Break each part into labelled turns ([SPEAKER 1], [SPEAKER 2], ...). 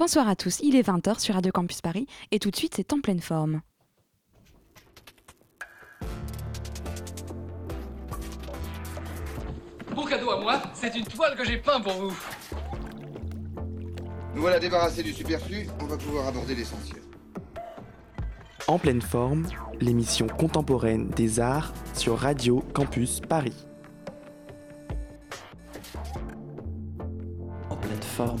[SPEAKER 1] Bonsoir à tous, il est 20h sur Radio Campus Paris et tout de suite c'est en pleine forme.
[SPEAKER 2] Bon cadeau à moi, c'est une toile que j'ai peint pour vous.
[SPEAKER 3] Nous voilà débarrassés du superflu, on va pouvoir aborder l'essentiel.
[SPEAKER 4] En pleine forme, l'émission contemporaine des arts sur Radio Campus Paris.
[SPEAKER 5] En pleine forme.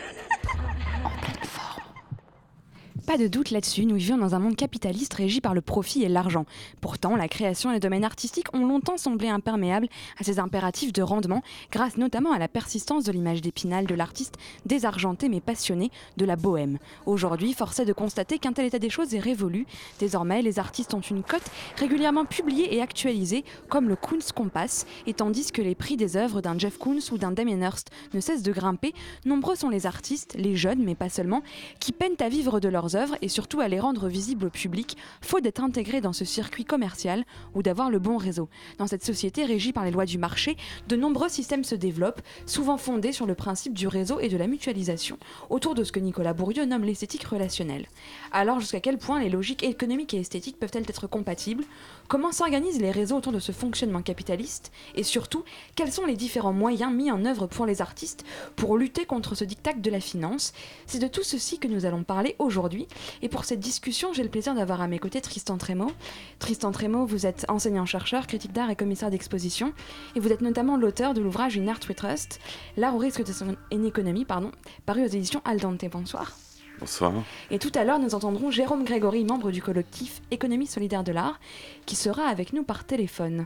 [SPEAKER 1] Pas de doute là-dessus, nous vivons dans un monde capitaliste régi par le profit et l'argent. Pourtant, la création et le domaine artistique ont longtemps semblé imperméables à ces impératifs de rendement, grâce notamment à la persistance de l'image d'épinal de l'artiste désargenté mais passionné de la bohème. Aujourd'hui, force est de constater qu'un tel état des choses est révolu. Désormais, les artistes ont une cote régulièrement publiée et actualisée, comme le Kunst Kompass, et tandis que les prix des œuvres d'un Jeff Koons ou d'un Damien Hirst ne cessent de grimper, nombreux sont les artistes, les jeunes mais pas seulement, qui peinent à vivre de leurs œuvres et surtout à les rendre visibles au public, faute d'être intégrés dans ce circuit commercial ou d'avoir le bon réseau. Dans cette société régie par les lois du marché, de nombreux systèmes se développent, souvent fondés sur le principe du réseau et de la mutualisation, autour de ce que Nicolas Bourdieu nomme l'esthétique relationnelle. Alors jusqu'à quel point les logiques économiques et esthétiques peuvent-elles être compatibles? Comment s'organisent les réseaux autour de ce fonctionnement capitaliste Et surtout, quels sont les différents moyens mis en œuvre pour les artistes pour lutter contre ce diktat de la finance? C'est de tout ceci que nous allons parler aujourd'hui. Et pour cette discussion, j'ai le plaisir d'avoir à mes côtés Tristan Trémaud. Tristan Trémaud, vous êtes enseignant-chercheur, critique d'art et commissaire d'exposition. Et vous êtes notamment l'auteur de l'ouvrage Une Art We Trust, l'art au risque de son économie, paru aux éditions Aldante. Bonsoir.
[SPEAKER 6] Bonsoir.
[SPEAKER 1] Et tout à l'heure, nous entendrons Jérôme Grégory, membre du collectif Économie solidaire de l'art, qui sera avec nous par téléphone.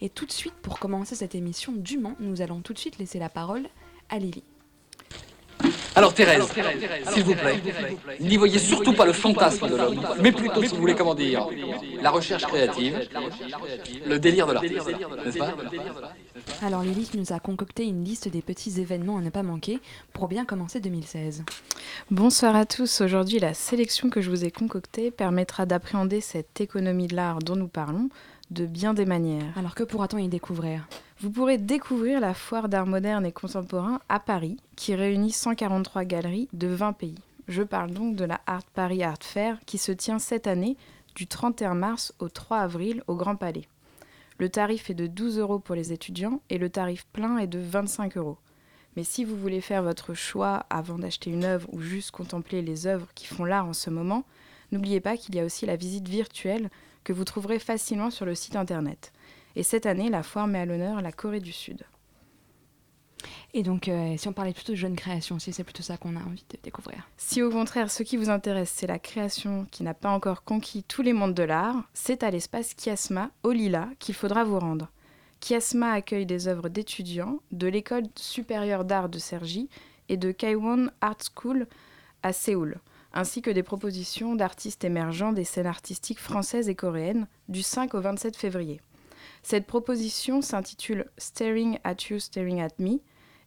[SPEAKER 1] Et tout de suite, pour commencer cette émission dûment, nous allons tout de suite laisser la parole à Lily.
[SPEAKER 2] Alors Thérèse, s'il vous plaît, n'y voyez surtout pas le fantasme de l'homme, mais plutôt, si vous voulez, comment dire, la recherche créative, le délire de l'artiste, n'est-ce pas
[SPEAKER 1] Alors Lily nous a concocté une liste des petits événements à ne pas manquer pour bien commencer 2016.
[SPEAKER 7] Bonsoir à tous. Aujourd'hui, la sélection que je vous ai concoctée permettra d'appréhender cette économie de l'art dont nous parlons de bien des manières.
[SPEAKER 1] Alors que pourra-t-on y découvrir?
[SPEAKER 7] Vous pourrez découvrir la foire d'art moderne et contemporain à Paris, qui réunit 143 galeries de 20 pays. Je parle donc de la Art Paris Art Fair, qui se tient cette année du 31 mars au 3 avril au Grand Palais. Le tarif est de 12 euros pour les étudiants et le tarif plein est de 25 euros. Mais si vous voulez faire votre choix avant d'acheter une œuvre ou juste contempler les œuvres qui font l'art en ce moment, n'oubliez pas qu'il y a aussi la visite virtuelle que vous trouverez facilement sur le site internet. Et cette année, la foire met à l'honneur la Corée du Sud.
[SPEAKER 1] Et donc, euh, si on parlait plutôt de jeune création, si c'est plutôt ça qu'on a envie de découvrir.
[SPEAKER 7] Si au contraire, ce qui vous intéresse, c'est la création qui n'a pas encore conquis tous les mondes de l'art, c'est à l'espace Kiasma, au Lila, qu'il faudra vous rendre. Kiasma accueille des œuvres d'étudiants de l'école supérieure d'art de Cergy et de Kaiwon Art School à Séoul, ainsi que des propositions d'artistes émergents des scènes artistiques françaises et coréennes du 5 au 27 février. Cette proposition s'intitule Staring at You, Staring at Me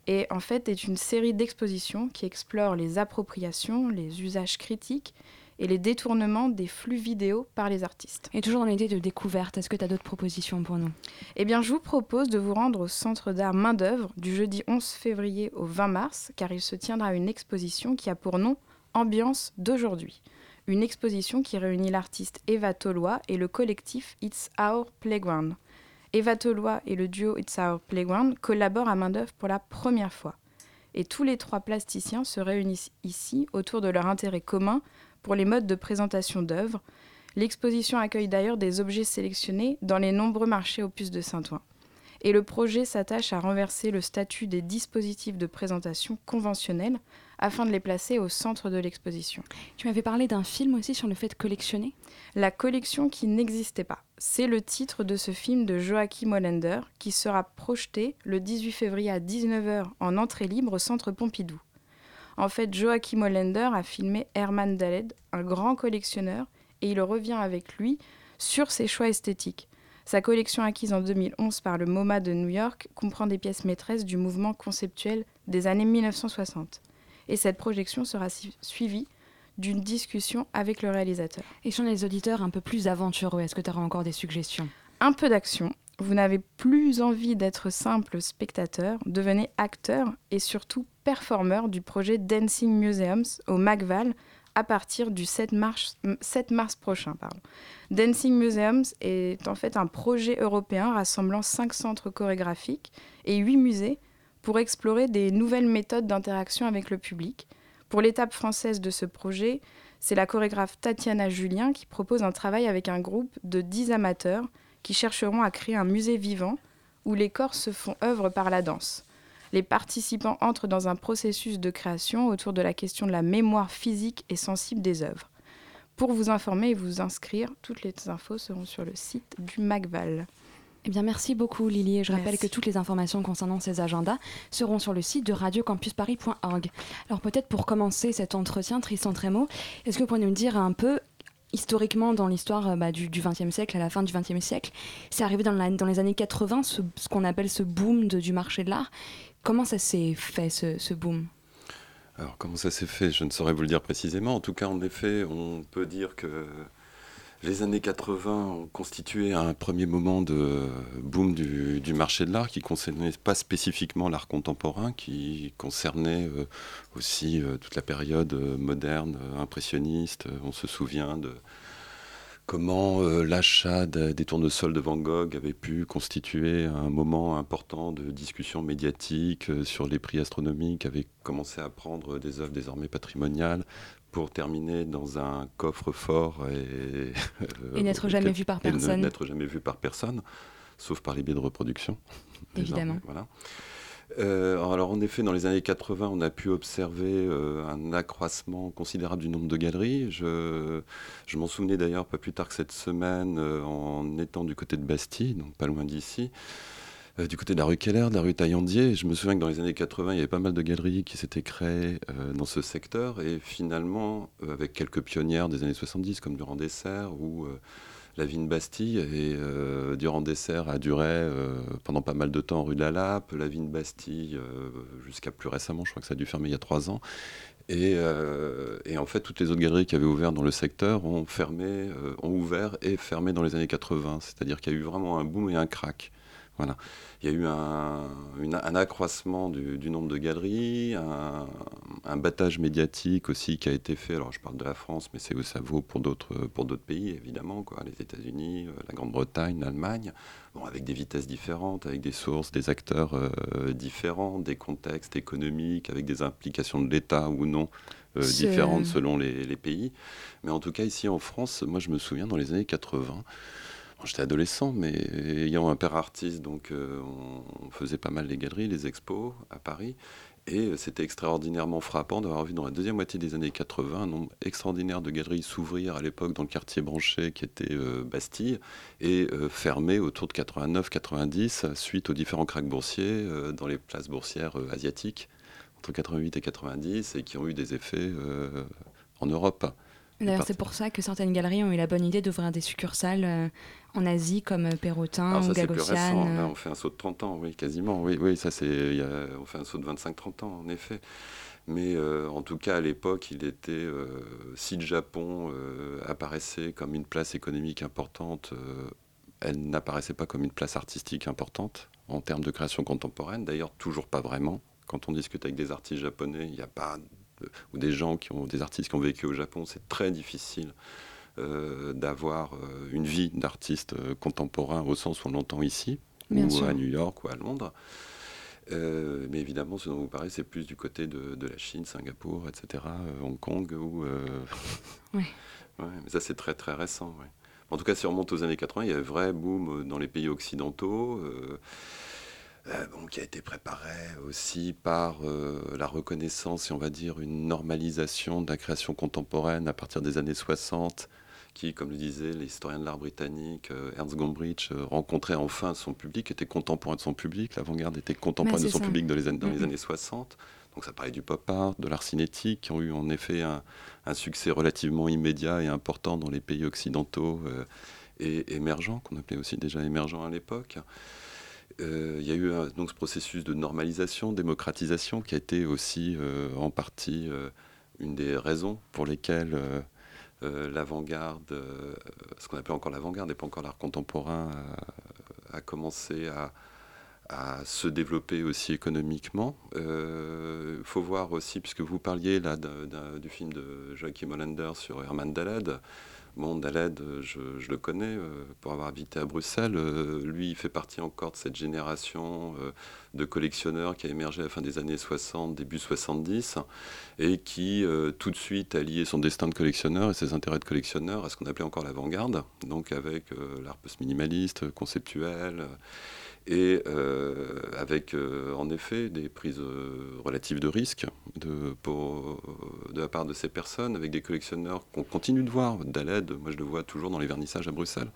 [SPEAKER 7] et en fait est une série d'expositions qui explore les appropriations, les usages critiques et les détournements des flux vidéo par les artistes.
[SPEAKER 1] Et toujours dans l'idée de découverte, est-ce que tu as d'autres propositions pour nous?
[SPEAKER 7] Eh bien, je vous propose de vous rendre au Centre d'art Main-d'œuvre du jeudi 11 février au 20 mars, car il se tiendra une exposition qui a pour nom Ambiance d'aujourd'hui. Une exposition qui réunit l'artiste Eva Tolois et le collectif It's Our Playground. Eva Tolois et le duo It's Our Playground collaborent à main-d'œuvre pour la première fois. Et tous les trois plasticiens se réunissent ici autour de leur intérêt commun pour les modes de présentation d'œuvres. L'exposition accueille d'ailleurs des objets sélectionnés dans les nombreux marchés opus de Saint-Ouen. Et le projet s'attache à renverser le statut des dispositifs de présentation conventionnels afin de les placer au centre de l'exposition.
[SPEAKER 1] Tu m'avais parlé d'un film aussi sur le fait de collectionner?
[SPEAKER 7] La collection qui n'existait pas. C'est le titre de ce film de Joachim Hollander qui sera projeté le 18 février à 19h en entrée libre au centre Pompidou. En fait, Joachim Hollander a filmé Herman Daled, un grand collectionneur, et il revient avec lui sur ses choix esthétiques. Sa collection acquise en 2011 par le MoMA de New York comprend des pièces maîtresses du mouvement conceptuel des années 1960. Et cette projection sera suivie d'une discussion avec le réalisateur.
[SPEAKER 1] Et sont les auditeurs un peu plus aventureux? Est-ce que tu auras encore des suggestions?
[SPEAKER 7] Un peu d'action. Vous n'avez plus envie d'être simple spectateur, devenez acteur et surtout performeur du projet Dancing Museums au MacVal à partir du 7 mars, 7 mars prochain. Pardon. Dancing Museums est en fait un projet européen rassemblant 5 centres chorégraphiques et 8 musées pour explorer des nouvelles méthodes d'interaction avec le public. Pour l'étape française de ce projet, c'est la chorégraphe Tatiana Julien qui propose un travail avec un groupe de 10 amateurs qui chercheront à créer un musée vivant où les corps se font œuvre par la danse. Les participants entrent dans un processus de création autour de la question de la mémoire physique et sensible des œuvres. Pour vous informer et vous inscrire, toutes les infos seront sur le site du MACVAL.
[SPEAKER 1] Eh bien, merci beaucoup Lily. Et je rappelle que toutes les informations concernant ces agendas seront sur le site de radiocampusparis.org. Alors peut-être pour commencer cet entretien, Tristan Trémo, est-ce que vous pourriez nous dire un peu historiquement dans l'histoire euh, bah, du XXe siècle, à la fin du XXe siècle, c'est arrivé dans, dans, les années 80, ce, qu'on appelle ce boom du marché de l'art. Comment ça s'est fait, ce, ce boom?
[SPEAKER 5] Alors comment ça s'est fait, je ne saurais vous le dire précisément. En tout cas, en effet, on peut dire que les années 80 ont constitué un premier moment de boom du, marché de l'art qui concernait pas spécifiquement l'art contemporain, qui concernait euh, aussi euh, toute la période euh, moderne, impressionniste. On se souvient de comment l'achat des tournesols de Van Gogh avait pu constituer un moment important de discussion médiatique sur les prix astronomiques, avait commencé à prendre des œuvres désormais patrimoniales, pour terminer dans un coffre-fort et,
[SPEAKER 1] et n'être jamais vu par personne.
[SPEAKER 5] N'être jamais vu par personne, sauf par les biais de reproduction.
[SPEAKER 1] Évidemment.
[SPEAKER 5] Voilà. Euh, alors en effet, dans les années 80, on a pu observer euh, un accroissement considérable du nombre de galeries. Je, je m'en souvenais d'ailleurs pas plus tard que cette semaine euh, en étant du côté de Bastille, donc pas loin d'ici. Euh, du côté de la rue Keller, de la rue Taillandier. Je me souviens que dans les années 80, il y avait pas mal de galeries qui s'étaient créées euh, dans ce secteur. Et finalement, euh, avec quelques pionnières des années 70, comme Durand Dessert ou la Vigne Bastille. Et Durand Dessert a duré pendant pas mal de temps rue de la Lappe. La Vigne Bastille, jusqu'à plus récemment, je crois que ça a dû fermer il y a trois ans. Et, en fait, toutes les autres galeries qui avaient ouvert dans le secteur ont fermé, ont ouvert et fermé dans les années 80. C'est-à-dire qu'il y a eu vraiment un boom et un crack. Voilà. Il y a eu un, accroissement du, nombre de galeries, un, battage médiatique aussi qui a été fait. Alors je parle de la France, mais c'est ça vaut pour d'autres pour d'autres pays évidemment, quoi. Les États-Unis, euh, la Grande-Bretagne, l'Allemagne, bon, avec des vitesses différentes, avec des sources, des acteurs euh, différents, des contextes économiques, avec des implications de l'État ou non. Euh, différentes selon les, les, pays. Mais en tout cas, ici en France, moi je me souviens dans les années 80, J'étais adolescent, mais ayant un père artiste, donc euh, on, faisait pas mal les galeries, les expos à Paris. Et c'était extraordinairement frappant d'avoir vu dans la deuxième moitié des années 80 un nombre extraordinaire de galeries s'ouvrir à l'époque dans le quartier branché qui était euh, Bastille et euh, fermer autour de 89-90 suite aux différents cracks boursiers dans les places boursières asiatiques entre 88 et 90 et qui ont eu des effets en Europe.
[SPEAKER 1] D'ailleurs, c'est pour ça que certaines galeries ont eu la bonne idée d'ouvrir des succursales euh, en Asie comme euh, Perrotin ou Gagosian.
[SPEAKER 5] Là, on fait un saut de 30 ans, oui, quasiment. Oui, oui ça c'est, on fait un saut de 25-30 ans, en effet. Mais euh, en tout cas, à l'époque, il était, si le Japon apparaissait comme une place économique importante, elle n'apparaissait pas comme une place artistique importante en termes de création contemporaine. D'ailleurs, toujours pas vraiment. Quand on discute avec des artistes japonais, il n'y a pas ou des gens qui ont des artistes qui ont vécu au Japon, c'est très difficile euh, d'avoir euh, une vie d'artiste euh, contemporain au sens où on l'entend ici, ou à New York ou à Londres. mais évidemment, ce dont vous parlez, c'est plus du côté de, la Chine, Singapour, etc., Hong Kong. Ou,
[SPEAKER 1] oui.
[SPEAKER 5] mais ça, c'est très très récent. En tout cas, si on remonte aux années 80, il y a un vrai boom dans les pays occidentaux. Euh, qui a été préparé aussi par euh, la reconnaissance et on va dire une normalisation de la création contemporaine à partir des années 60 qui, comme le disait l'historien de l'art britannique euh, Ernst Gombrich, rencontrait enfin son public, était contemporain de son public. L'avant-garde était contemporain de son public dans les, années, dans les années 60. Donc ça parlait du pop art, de l'art cinétique, qui ont eu en effet un, succès relativement immédiat et important dans les pays occidentaux et émergents, qu'on appelait aussi déjà émergents à l'époque. Euh, il y a eu donc ce processus de normalisation, démocratisation qui a été aussi euh, en partie euh, une des raisons pour lesquelles l'avant-garde, ce qu'on appelait encore l'avant-garde et pas encore l'art contemporain, a commencé à, se développer aussi économiquement. Il euh, faut voir aussi, puisque vous parliez là du film de Joachim Hollander sur Herman Daled. Bon, je, le connais euh, pour avoir habité à Bruxelles. Euh, lui, il fait partie encore de cette génération de collectionneurs qui a émergé à la fin des années 60, début 70, et qui tout de suite a lié son destin de collectionneur et ses intérêts de collectionneur à ce qu'on appelait encore l'avant-garde, donc avec l'art post-minimaliste, conceptuel et euh, avec euh, en effet des prises euh, relatives de risque de, de la part de ces personnes, avec des collectionneurs qu'on continue de voir. Daled, moi je le vois toujours dans les vernissages à Bruxelles.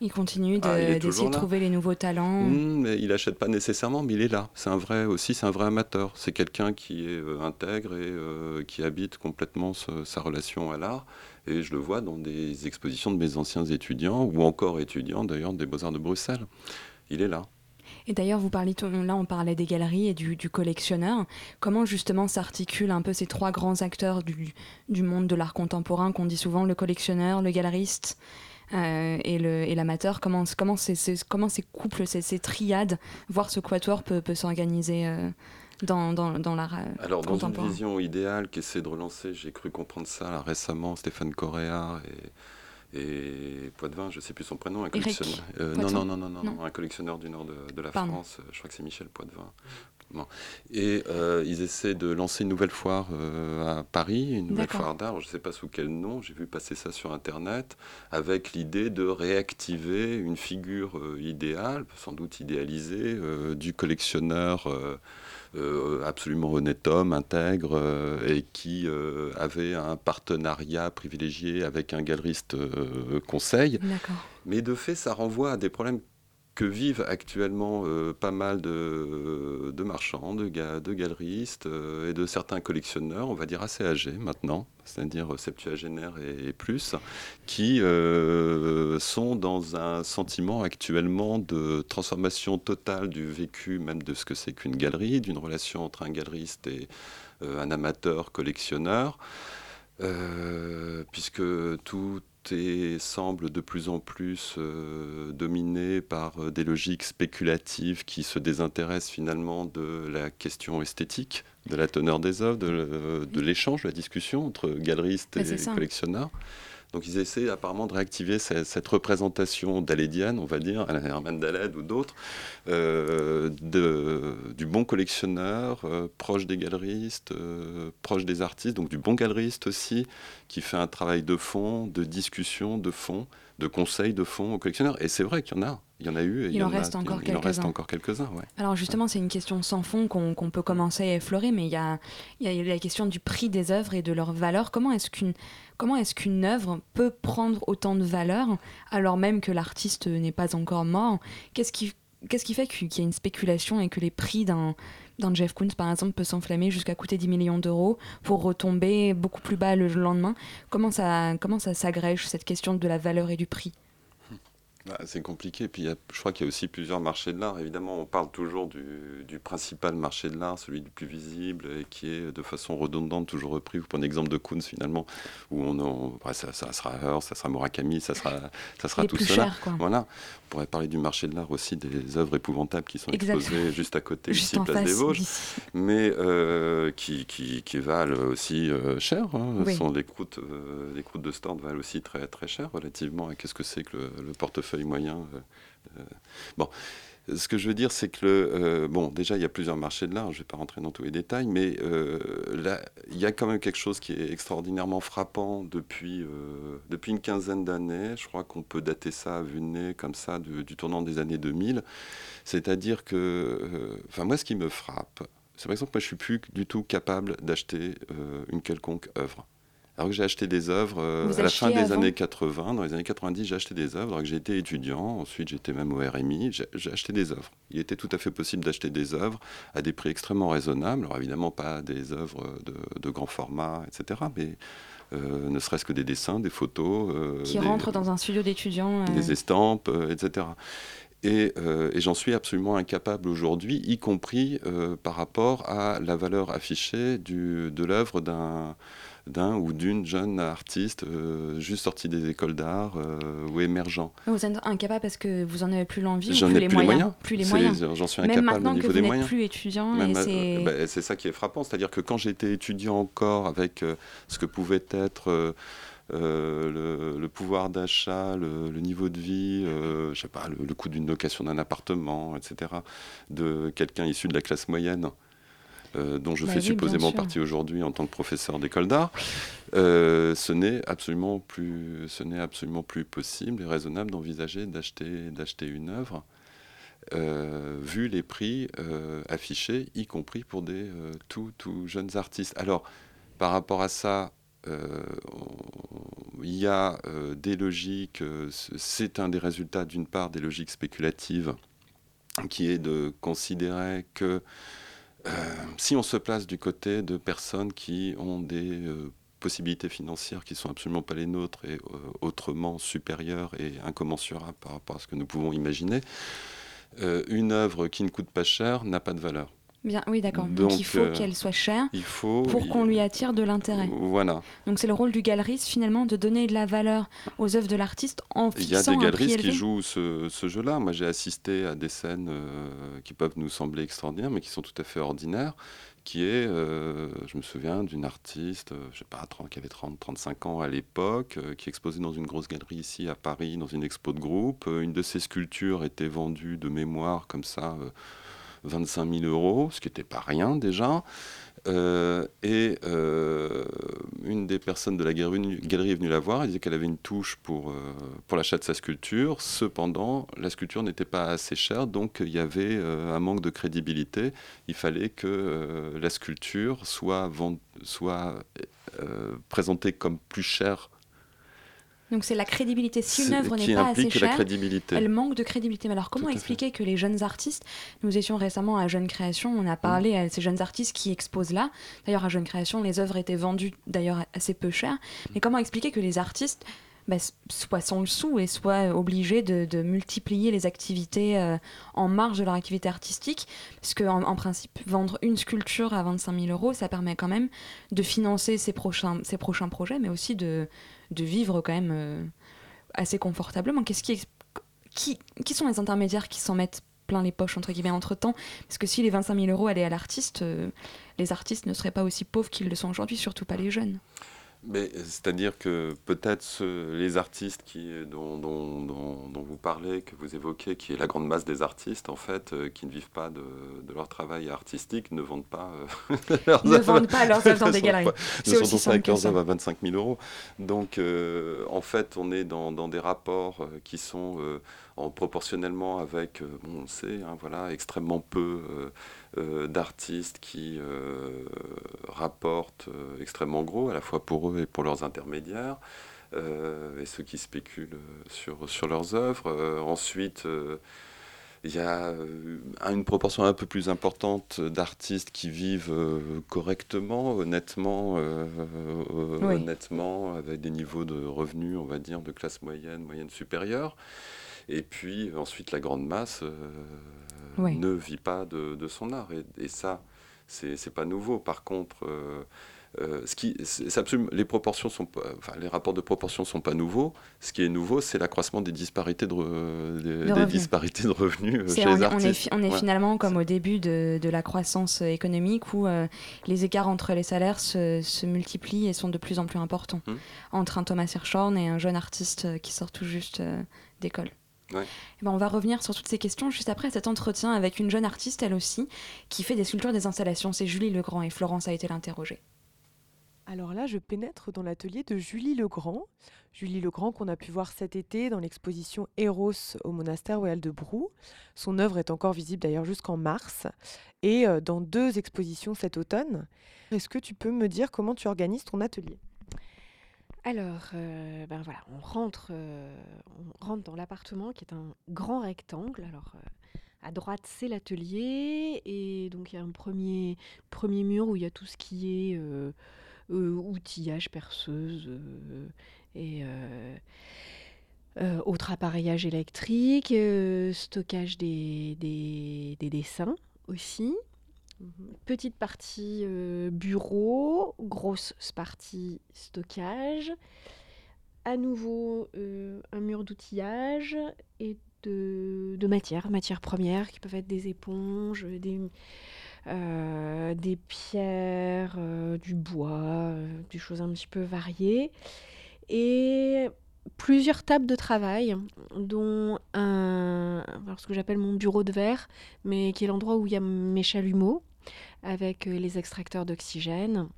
[SPEAKER 1] Il continue ah, d'essayer de, trouver les nouveaux talents.
[SPEAKER 5] Mmh, mais il n'achète pas nécessairement, mais il est là. C'est un vrai aussi, c'est un vrai amateur. C'est quelqu'un qui est intègre et qui habite complètement sa relation à l'art. Et je le vois dans des expositions de mes anciens étudiants, ou encore étudiants d'ailleurs des Beaux-Arts de Bruxelles. Il est là.
[SPEAKER 1] Et d'ailleurs, vous parlez, là, on parlait des galeries et du, collectionneur. Comment justement s'articulent un peu ces trois grands acteurs du, du monde de l'art contemporain qu'on dit souvent, le collectionneur, le galeriste euh, et l'amateur? Comment, comment, ces, comment ces couples, ces, ces, triades, voire ce quatuor peut, peut s'organiser euh, dans, dans, dans l'art
[SPEAKER 5] euh, Alors, dans une vision idéale qui essaie de relancer, j'ai cru comprendre ça là, récemment, Stéphane Correa et et Poitvin, je ne sais plus son prénom, un collectionneur. Euh, non, non, non, non, non, un collectionneur du nord de, la France, euh, je crois que c'est Michel Poitvin. Et euh, ils essaient de lancer une nouvelle foire à Paris, une nouvelle foire d'art, je ne sais pas sous quel nom, j'ai vu passer ça sur Internet, avec l'idée de réactiver une figure idéale, sans doute idéalisée, du collectionneur euh, absolument honnête homme, intègre, euh, et qui euh, avait un partenariat privilégié avec un galeriste conseil. Mais de fait, ça renvoie à des problèmes vivent actuellement euh, pas mal de, marchands, de, galeristes euh, et de certains collectionneurs, on va dire assez âgés maintenant, c'est-à-dire septuagénaires et, plus, qui euh, sont dans un sentiment actuellement de transformation totale du vécu, même de ce que c'est qu'une galerie, d'une relation entre un galeriste et un amateur collectionneur. puisque tout et semble de plus en plus euh, dominé par euh, des logiques spéculatives qui se désintéressent finalement de la question esthétique, de la teneur des œuvres, de, de l'échange, de la discussion entre galeristes et collectionneurs. Donc ils essaient apparemment de réactiver cette, représentation dalédienne, on va dire, à la Herman Daled ou d'autres, euh, du bon collectionneur, euh, proche des galeristes, euh, proche des artistes, donc du bon galeriste aussi, qui fait un travail de fond, de discussion de fond, de conseil de fond aux collectionneurs. Et c'est vrai qu'il y en a. Il y en a eu.
[SPEAKER 1] il, en, reste encore quelques-uns.
[SPEAKER 5] reste encore quelques-uns.
[SPEAKER 1] Alors justement, c'est une question sans fond qu'on peut commencer à effleurer, mais il y, a, il y a la question du prix des œuvres et de leur valeur. Comment est-ce qu'une comment est-ce qu'une œuvre peut prendre autant de valeur alors même que l'artiste n'est pas encore mort? Qu'est-ce qui Qu'est-ce qui fait qu'il y a une spéculation et que les prix d'un Jeff Koons, par exemple, peut s'enflammer jusqu'à coûter 10 millions d'euros pour retomber beaucoup plus bas le lendemain Comment ça, comment ça s'agrège, cette question de la valeur et du prix?
[SPEAKER 5] Bah, c'est compliqué. Puis je crois qu'il y a aussi plusieurs marchés de l'art. Évidemment, on parle toujours du, principal marché de l'art, celui du plus visible, et qui est de façon redondante toujours repris. Vous prenez l'exemple de Koons finalement, où on, ça, sera Hearst, ça sera Murakami, ça sera, ça sera tout cela. Voilà. On pourrait parler du marché de l'art aussi, des œuvres épouvantables qui sont exposées juste à côté, ici, place des Vosges, mais euh, qui, qui, qui, valent aussi euh, cher. Hein. Sont les, croûtes, euh, les croûtes de stand valent aussi très, très cher relativement à qu'est-ce que c'est que le portefeuille moyens. Euh, euh, bon, ce que je veux dire, c'est que, le, euh, bon, déjà, il y a plusieurs marchés de l'art, je ne vais pas rentrer dans tous les détails, mais là, il y a quand même quelque chose qui est extraordinairement frappant depuis, depuis une quinzaine d'années. Je crois qu'on peut dater ça à vue de nez, comme ça, du, tournant des années 2000. C'est-à-dire que, enfin, moi, ce qui me frappe, c'est par exemple, moi, je suis plus du tout capable d'acheter une quelconque œuvre. Alors que j'ai acheté des œuvres euh, à la fin des années 80, dans les années 90, j'ai acheté des œuvres. Alors que j'ai été étudiant, ensuite j'étais même au RMI, j'ai acheté des œuvres. Il était tout à fait possible d'acheter des œuvres à des prix extrêmement raisonnables. Alors évidemment pas des œuvres de, grand format, etc. Mais euh, ne serait-ce que des dessins, des photos.
[SPEAKER 1] Euh, Qui rentrent dans un studio d'étudiants.
[SPEAKER 5] Des estampes, etc. Et, et j'en suis absolument incapable aujourd'hui, y compris par rapport à la valeur affichée du, de l'œuvre d'un d'un ou d'une jeune artiste euh, juste sortie des écoles d'art euh, ou émergent.
[SPEAKER 1] Vous êtes incapable parce que vous en avez plus l'envie plus les
[SPEAKER 5] plus les
[SPEAKER 1] moyens. Plus les moyens.
[SPEAKER 5] J'en suis
[SPEAKER 1] Même
[SPEAKER 5] incapable au
[SPEAKER 1] maintenant que
[SPEAKER 5] niveau
[SPEAKER 1] vous
[SPEAKER 5] moyens.
[SPEAKER 1] plus étudiant
[SPEAKER 5] euh,
[SPEAKER 1] c'est
[SPEAKER 5] bah, c'est ça qui est frappant, c'est-à-dire que quand j'étais étudiant encore avec euh, ce que pouvait être euh, le, le pouvoir d'achat, le, le niveau de vie, euh, je sais pas, le, le coût d'une location d'un appartement, etc., de quelqu'un issu de la classe moyenne, euh, dont je
[SPEAKER 1] Bah
[SPEAKER 5] fais
[SPEAKER 1] oui,
[SPEAKER 5] supposément partie aujourd'hui en tant que professeur d'école d'art, euh, ce n'est absolument plus, ce n'est absolument plus possible et raisonnable d'envisager d'acheter, d'acheter une œuvre. euh, vu les prix affichés, y compris pour des tout, tout jeunes artistes. Alors, par rapport à ça, euh, il y a euh, des logiques, euh, c'est un des résultats d'une part des logiques spéculatives, qui est de considérer que euh, si on se place du côté de personnes qui ont des euh, possibilités financières qui sont absolument pas les nôtres et euh, autrement supérieures et incommensurables par rapport à ce que nous pouvons imaginer, une œuvre qui ne coûte pas cher n'a pas de valeur.
[SPEAKER 1] Bien. Oui, d'accord. Donc,
[SPEAKER 5] Donc,
[SPEAKER 1] il faut
[SPEAKER 5] euh,
[SPEAKER 1] qu'elle soit chère
[SPEAKER 5] Il faut
[SPEAKER 1] pour
[SPEAKER 5] il-
[SPEAKER 1] qu'on lui attire de l'intérêt.
[SPEAKER 5] Voilà.
[SPEAKER 1] Donc c'est le rôle du galeriste finalement de donner de la valeur aux œuvres de l'artiste en
[SPEAKER 5] Il y a
[SPEAKER 1] fixant
[SPEAKER 5] des galeristes qui jouent ce, ce jeu-là. Moi, j'ai assisté à des scènes euh, qui peuvent nous sembler extraordinaires, mais qui sont tout à fait ordinaires. Qui est, euh, je me souviens d'une artiste, euh, je sais pas, 30, qui avait 30, 35 ans à l'époque, euh, qui exposait dans une grosse galerie ici à Paris, dans une expo de groupe. Euh, une de ses sculptures était vendue de mémoire comme ça. Euh, 25 000 euros, ce qui n'était pas rien déjà. Euh, et euh, une des personnes de la galerie, est venue la voir, elle disait qu'elle avait une touche pour, euh, pour l'achat de sa sculpture. Cependant, la sculpture n'était pas assez chère, donc il y avait un manque de crédibilité. Il fallait que la sculpture soit, soit présentée comme plus chère.
[SPEAKER 1] Donc c'est la crédibilité. Si une œuvre n'est pas assez chère,
[SPEAKER 5] crédibilité.
[SPEAKER 1] elle manque de crédibilité. Mais alors comment
[SPEAKER 5] fait.
[SPEAKER 1] expliquer que les jeunes artistes, nous étions récemment à Jeune Création, on a parlé à ces jeunes artistes qui exposent là. D'ailleurs à Jeune Création, les œuvres étaient vendues d'ailleurs assez peu cher. Mais comment expliquer que les artistes bah, s- soient sans le sou et soient obligés de, de multiplier les activités euh, en marge de leur activité artistique? Parce en, principe, vendre une sculpture à 25 000 euros, ça permet quand même de financer ses prochains, ses prochains projets, mais aussi de, de vivre quand même euh, assez confortablement. Qu'est-ce qui, qui, qui sont les intermédiaires qui s'en mettent plein les poches entre guillemets entre temps? Parce que si les 25 000 euros allaient à l'artiste, euh, les artistes ne seraient pas aussi pauvres qu'ils le sont aujourd'hui, surtout pas les jeunes.
[SPEAKER 5] Mais c'est-à-dire que peut-être les artistes qui, dont, dont- dont- dont vous parlez, que vous évoquez, qui est la grande masse des artistes, en fait, euh, qui ne vivent pas de, de leur travail artistique, ne vendent pas euh, leurs
[SPEAKER 1] Ne vendent pas leurs œuvres dans des galeries.
[SPEAKER 5] Ne sont pas avec leurs œuvres à 25 000 euros. Donc, euh, en fait, on est dans, dans des rapports euh, qui sont en proportionnellement avec, euh, bon, on le sait, hein, voilà, extrêmement peu euh, euh, d'artistes qui euh, rapportent extrêmement gros, à la fois pour eux et pour leurs intermédiaires, et ceux qui spéculent sur, sur leurs œuvres. Ensuite, il y a une proportion un peu plus importante d'artistes qui vivent correctement, honnêtement, euh,
[SPEAKER 1] Oui.
[SPEAKER 5] honnêtement, avec des niveaux de revenus, on va dire, de classe moyenne, moyenne supérieure. Et puis ensuite, la grande masse euh,
[SPEAKER 1] Oui.
[SPEAKER 5] ne vit pas de, de son art. Et, et ça, c'est pas nouveau. Par contre, euh, euh, ce qui, c'est c'est absolument, les proportions sont, enfin, les rapports de proportion sont pas nouveaux. Ce qui est nouveau, c'est l'accroissement des disparités de, re- des, disparités de revenus chez
[SPEAKER 1] on,
[SPEAKER 5] les
[SPEAKER 1] est- on est,
[SPEAKER 5] artistes.
[SPEAKER 1] on est
[SPEAKER 5] Ouais.
[SPEAKER 1] finalement comme au début de, de la croissance économique où euh, les écarts entre les salaires se, se multiplient et sont de plus en plus importants.
[SPEAKER 5] Hmm.
[SPEAKER 1] Entre un Thomas Hirschhorn et un jeune artiste qui sort tout juste d'école.
[SPEAKER 5] Ouais.
[SPEAKER 1] Eh ben, on va revenir sur toutes ces questions juste après cet entretien avec une jeune artiste, elle aussi, qui fait des sculptures des installations. C'est Julie Legrand et Florence a été l'interroger.
[SPEAKER 6] Alors là, je pénètre dans l'atelier de Julie Legrand. Julie Legrand qu'on a pu voir cet été dans l'exposition Eros au monastère royal de Brou. Son œuvre est encore visible d'ailleurs jusqu'en mars et euh, dans deux expositions cet automne. Est-ce que tu peux me dire comment tu organises ton atelier?
[SPEAKER 8] Alors, euh, ben voilà, on rentre, euh, on rentre dans l'appartement qui est un grand rectangle. Alors, euh, à droite, c'est l'atelier et donc il y a un premier, mur où il y a tout ce qui est outillage, perceuse et autre appareillage électrique, stockage des- des dessins aussi. Petite partie bureau, grosse partie stockage, à nouveau un mur d'outillage et de, matières, matières premières qui peuvent être des éponges, des, des pierres, du bois, des choses un petit peu variées. Et plusieurs tables de travail, dont un, ce que j'appelle mon bureau de verre, mais qui est l'endroit où il y a mes chalumeaux avec euh, les extracteurs d'oxygène.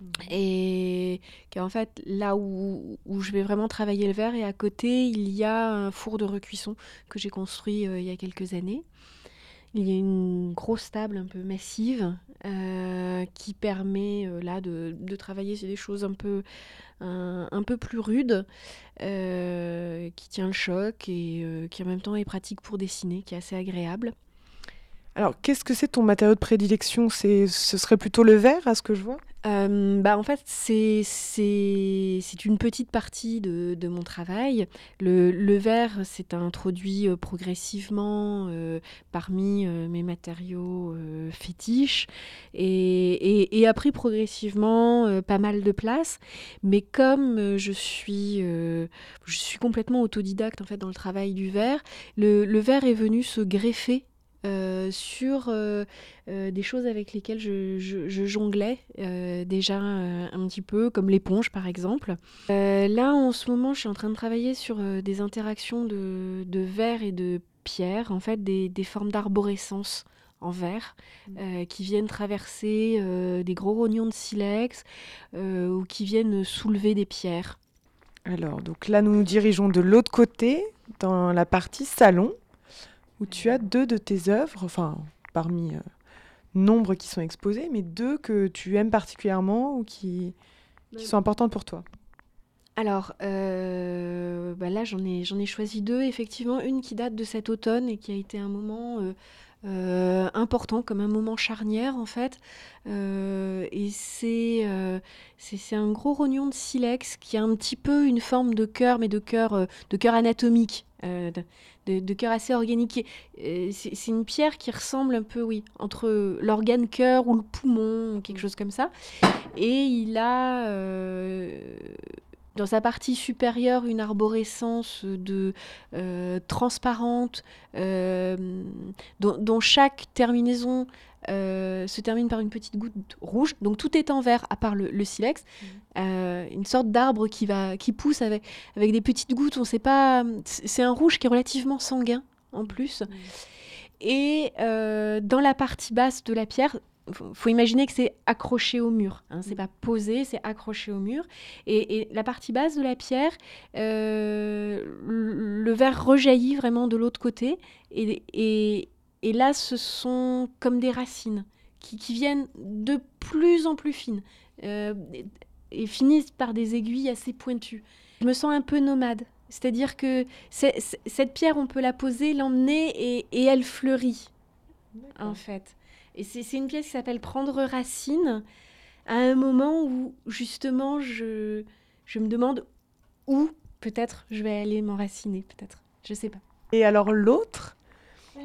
[SPEAKER 8] Mmh. Et en fait là où, où, je vais vraiment travailler le verre. Et à côté, il y a un four de recuisson que j'ai construit euh, il y a quelques années. Il y a une grosse table un peu massive euh, qui permet là de, de, travailler sur des choses un peu, un, un peu plus rudes, qui tient le choc et qui en même temps est pratique pour dessiner, qui est assez agréable.
[SPEAKER 6] Alors, qu'est-ce que c'est ton matériau de prédilection? Ce serait plutôt le verre, à ce que je vois?
[SPEAKER 8] Euh, bah, En fait, c'est une petite partie de, de mon travail. Le, le verre s'est introduit euh, progressivement euh, parmi mes matériaux fétiches et, et, et, a pris progressivement pas mal de place. Mais comme je suis, je suis complètement autodidacte en fait, dans le travail du verre, le, le verre est venu se greffer euh, sur euh, euh, des choses avec lesquelles je, je, je jonglais déjà un petit peu, comme l'éponge par exemple. là, en ce moment, je suis en train de travailler sur des interactions de, de, verre et de pierre, en fait, des, des formes d'arborescence en verre mmh. qui viennent traverser des gros rognons de silex ou qui viennent soulever des pierres.
[SPEAKER 6] Alors, donc là, nous nous dirigeons de l'autre côté, dans la partie salon où tu as deux de tes œuvres, enfin parmi euh, nombre qui sont exposées, mais deux que tu aimes particulièrement ou qui, qui sont importantes pour toi.
[SPEAKER 8] Alors euh, bah là, j'en ai, j'en ai choisi deux, effectivement, une qui date de cet automne et qui a été un moment euh, euh, important, comme un moment charnière en fait. Euh, et c'est euh, c'est un gros rognon de silex qui a un petit peu une forme de cœur, mais de cœur de cœur anatomique, de, de, cœur assez organique. C'est une pierre qui ressemble un peu, oui, entre l'organe cœur ou le poumon, ou quelque chose comme ça. Et il a dans sa partie supérieure une arborescence de, euh, transparente euh, dont, dont, chaque terminaison euh, se termine par une petite goutte rouge. Donc tout est en vert à part le, le silex. Mmh. une sorte d'arbre qui, va, qui pousse avec, avec des petites gouttes. On sait pas. C'est un rouge qui est relativement sanguin en plus. Mmh. Et dans la partie basse de la pierre, faut, faut imaginer que c'est accroché au mur. Hein, c'est pas posé, c'est accroché au mur. Et, et, la partie basse de la pierre, euh, le verre rejaillit vraiment de l'autre côté. Et, et, et, là, ce sont comme des racines qui, qui viennent de plus en plus fines euh, et finissent par des aiguilles assez pointues. Je me sens un peu nomade. C'est-à-dire que cette pierre, on peut la poser, l'emmener et, et elle fleurit, en fait. Et c'est une pièce qui s'appelle Prendre racine, à un moment où justement je, je me demande où peut-être je vais aller m'enraciner, peut-être. Je sais pas.
[SPEAKER 6] Et alors l'autre,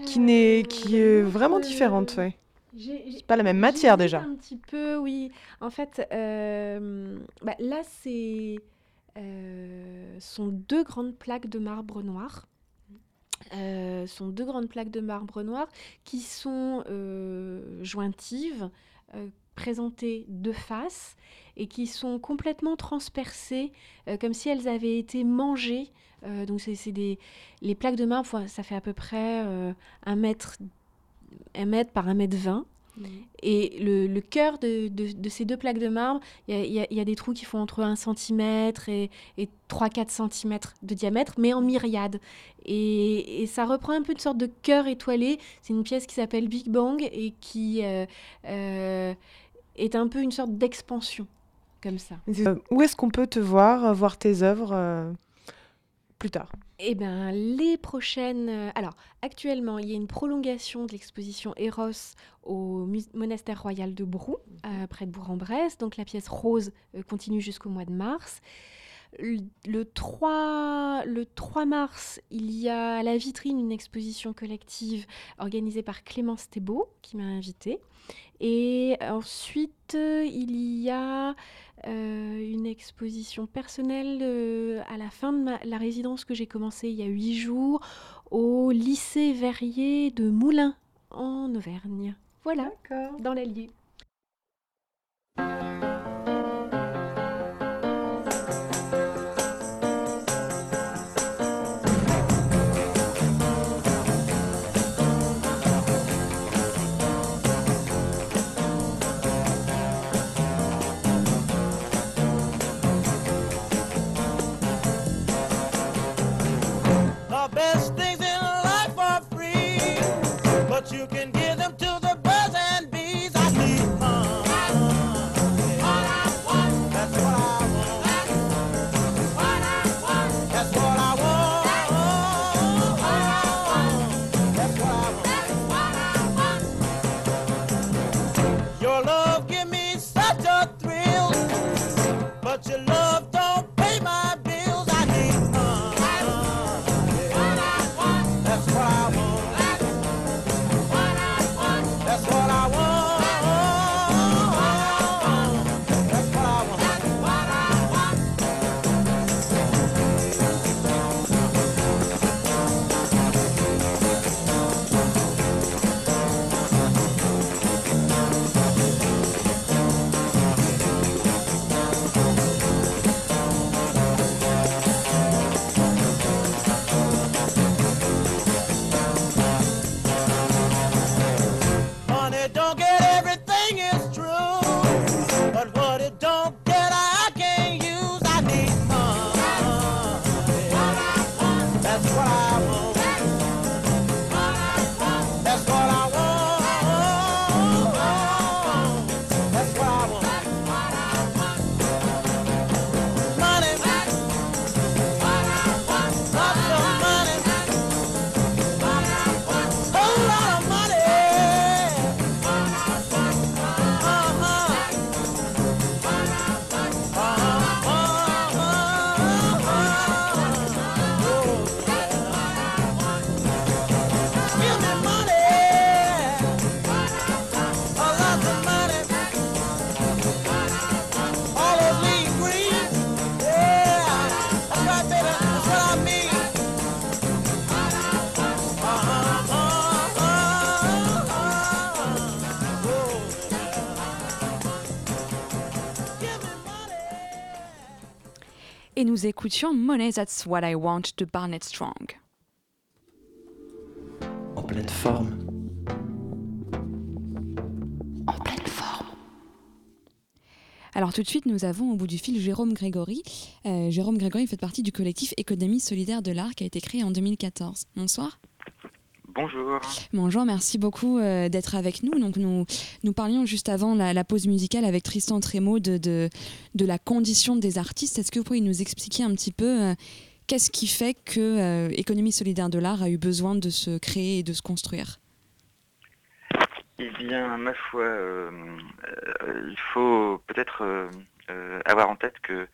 [SPEAKER 6] qui, n'est, qui est vraiment différente, ouais. C'est pas la même matière déjà.
[SPEAKER 8] Un petit peu, oui. En fait, euh, bah, là, c'est euh, sont deux grandes plaques de marbre noir euh, sont deux grandes plaques de marbre noir qui sont euh, jointives, euh, présentées de face et qui sont complètement transpercées comme si elles avaient été mangées. Donc c'est des les plaques de marbre, ça fait à peu près euh, un mètre, un mètre par un mètre vingt. Mmh. Et le, cœur de, ces deux plaques de marbre, il y, a des trous qui font entre 1 cm et, et 3-4 cm de diamètre, mais en myriade. Et, ça reprend un peu une sorte de cœur étoilé. C'est une pièce qui s'appelle Big Bang et qui euh, euh, est un peu une sorte d'expansion, comme ça.
[SPEAKER 6] Euh, où est-ce qu'on peut te voir, voir tes œuvres plus tard?
[SPEAKER 8] Eh bien, les prochaines. Euh, alors, actuellement, il y a une prolongation de l'exposition Eros au monastère royal de Brou, euh, près de Bourg-en-Bresse. Donc, la pièce rose euh, continue jusqu'au mois de mars.
[SPEAKER 9] Le 3, le 3 mars, il y a à la vitrine une exposition collective organisée par Clémence Thébault qui m'a invitée. Et ensuite, il y a une exposition personnelle à la fin de la résidence que j'ai commencée il y a huit jours au lycée Verrier de Moulins en Auvergne. Voilà, dans l'Allier. you can give.
[SPEAKER 1] Nous écoutions Money That's What I Want de Barnett Strong.
[SPEAKER 10] En pleine forme.
[SPEAKER 1] En pleine forme. Alors tout de suite, nous avons au bout du fil Jérôme Grégory. Euh, Jérôme Grégory fait partie du collectif Économie solidaire de l'art qui a été créé en 2014. Bonsoir.
[SPEAKER 11] Bonjour.
[SPEAKER 1] Bonjour, merci beaucoup euh, d'être avec nous. Donc nous, nous parlions juste avant la, pause musicale avec Tristan Trémaud de, de, la condition des artistes. Est-ce que vous pourriez nous expliquer un petit peu euh, qu'est-ce qui fait que euh, Économie solidaire de l'art a eu besoin de se créer et de se construire?
[SPEAKER 11] Eh bien, ma foi, il faut peut-être avoir en tête que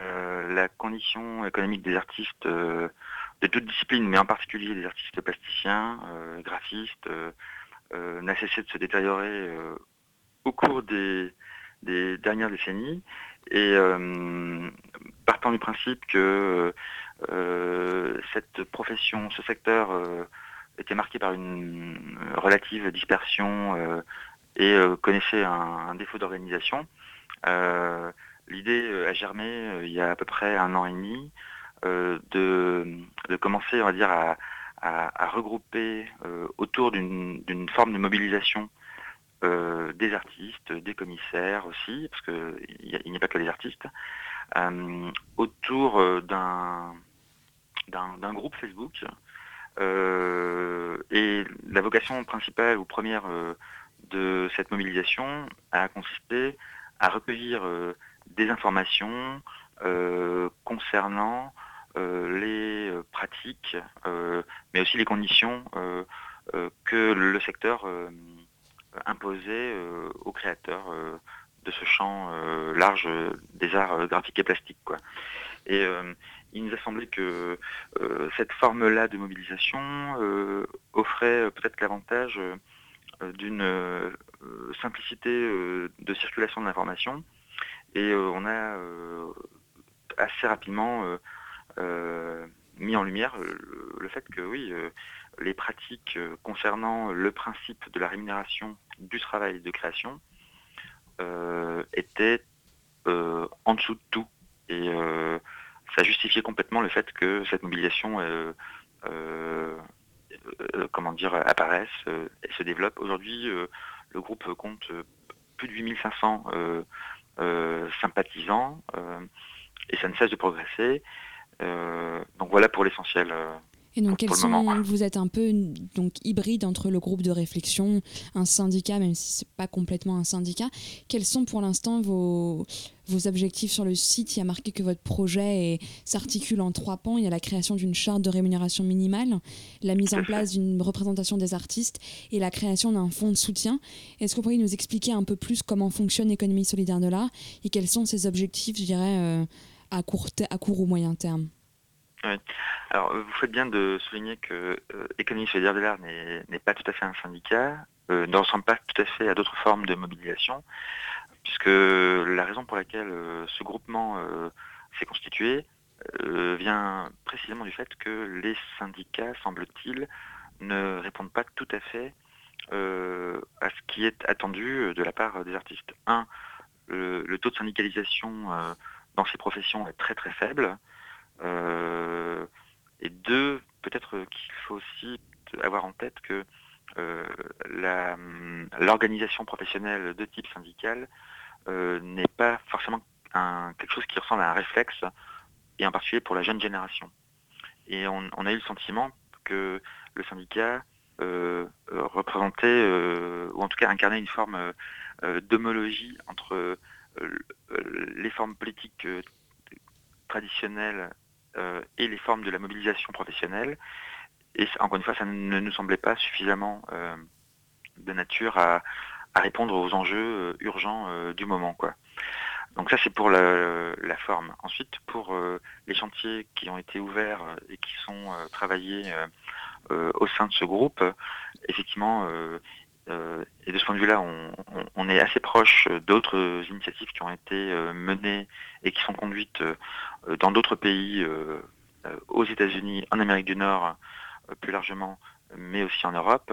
[SPEAKER 11] la condition économique des artistes de toutes disciplines, mais en particulier des artistes plasticiens, euh, graphistes, euh, euh, n'a cessé de se détériorer au cours des, dernières décennies. Et partant du principe que cette profession, ce secteur était marqué par une relative dispersion et connaissait un défaut d'organisation, l'idée a germé il y a à peu près un an et demi euh, de, commencer, on va dire, à, regrouper euh, autour d'une forme de mobilisation euh, des artistes, des commissaires aussi, parce qu'il n'y a, pas que les artistes, autour d'un groupe Facebook. et la vocation principale ou première de cette mobilisation a consisté à recueillir des informations concernant les euh, pratiques, euh, mais aussi les conditions que le secteur imposait aux créateurs de ce champ large des arts graphiques et plastiques. Quoi. Et il nous a semblé que cette forme-là de mobilisation offrait peut-être l'avantage d'une simplicité de circulation de l'information. Et on a assez rapidement mis en lumière le, fait que oui, les pratiques concernant le principe de la rémunération du travail de création étaient en dessous de tout. Et ça justifiait complètement le fait que cette mobilisation comment dire, apparaisse et se développe. Aujourd'hui, le groupe compte plus de 8500 sympathisants et ça ne cesse de progresser. Donc voilà pour l'essentiel.
[SPEAKER 1] Et donc, quels sont, vous êtes un peu donc hybride entre le groupe de réflexion, un syndicat, même si c'est pas complètement un syndicat. Quels sont pour l'instant vos, vos objectifs sur le site? Il y a marqué que votre projet s'articule en trois pans. Il y a la création d'une charte de rémunération minimale, la mise en place d'une représentation des artistes et la création d'un fonds de soutien. Est-ce que vous pourriez nous expliquer un peu plus comment fonctionne l'économie solidaire de l'art et quels sont ses objectifs, je dirais, euh, à, court ou moyen terme
[SPEAKER 11] oui. Alors, vous faites bien de souligner que euh, Économie solidaire de l'art n'est pas tout à fait un syndicat, euh, ne ressemble pas tout à fait à d'autres formes de mobilisation, puisque la raison pour laquelle euh, ce groupement s'est constitué vient précisément du fait que les syndicats, semble-t-il, ne répondent pas tout à fait à ce qui est attendu de la part des artistes. Un, le taux de syndicalisation dans ces professions est très très faible. Euh, et deux, peut-être qu'il faut aussi avoir en tête que euh, l'organisation professionnelle de type syndical euh, n'est pas forcément quelque chose qui ressemble à un réflexe, et en particulier pour la jeune génération. Et on, a eu le sentiment que le syndicat représentait, ou en tout cas incarnait une forme d'homologie entre les formes politiques traditionnelles euh, et les formes de la mobilisation professionnelle. Et encore une fois, ça ne nous semblait pas suffisamment euh, de nature à, répondre aux enjeux euh, urgents du moment. Quoi. Donc ça, c'est pour la, forme. Ensuite, pour les chantiers qui ont été ouverts et qui sont travaillés au sein de ce groupe, effectivement, et de ce point de vue-là, on, est assez proche d'autres initiatives qui ont été menées et qui sont conduites dans d'autres pays, aux États-Unis, en Amérique du Nord plus largement, mais aussi en Europe,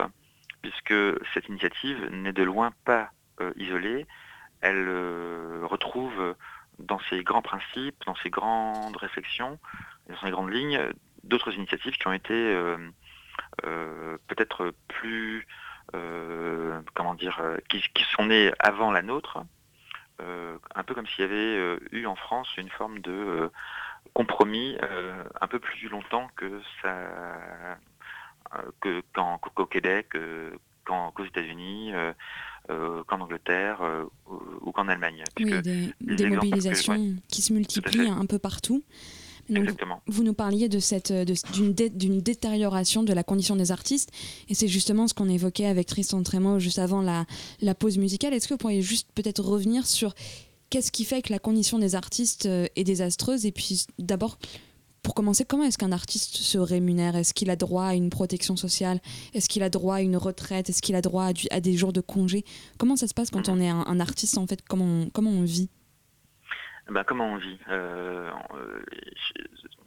[SPEAKER 11] puisque cette initiative n'est de loin pas isolée. Elle retrouve dans ses grands principes, dans ses grandes réflexions, dans ses grandes lignes, d'autres initiatives qui ont été peut-être plus euh, comment dire, euh, qui, sont nés avant la nôtre, euh, un peu comme s'il y avait eu en France une forme de compromis un peu plus longtemps que ça qu'au Québec, qu'aux États-Unis, qu'en Angleterre ou qu'en Allemagne.
[SPEAKER 1] Oui, des, des mobilisations qui se multiplient un peu partout. Vous nous parliez de cette d'une détérioration de la condition des artistes, et c'est justement ce qu'on évoquait avec Tristan Trémo juste avant la, la pause musicale. Est-ce que vous pourriez juste peut-être revenir sur qu'est-ce qui fait que la condition des artistes euh, est désastreuse? Et puis d'abord, pour commencer, comment est-ce qu'un artiste se rémunère? Est-ce qu'il a droit à une protection sociale? Est-ce qu'il a droit à une retraite? Est-ce qu'il a droit à, des jours de congé? Comment ça se passe quand mhm. on est un, artiste en fait? Comment comment on vit?
[SPEAKER 11] Bah, comment on vit euh, euh,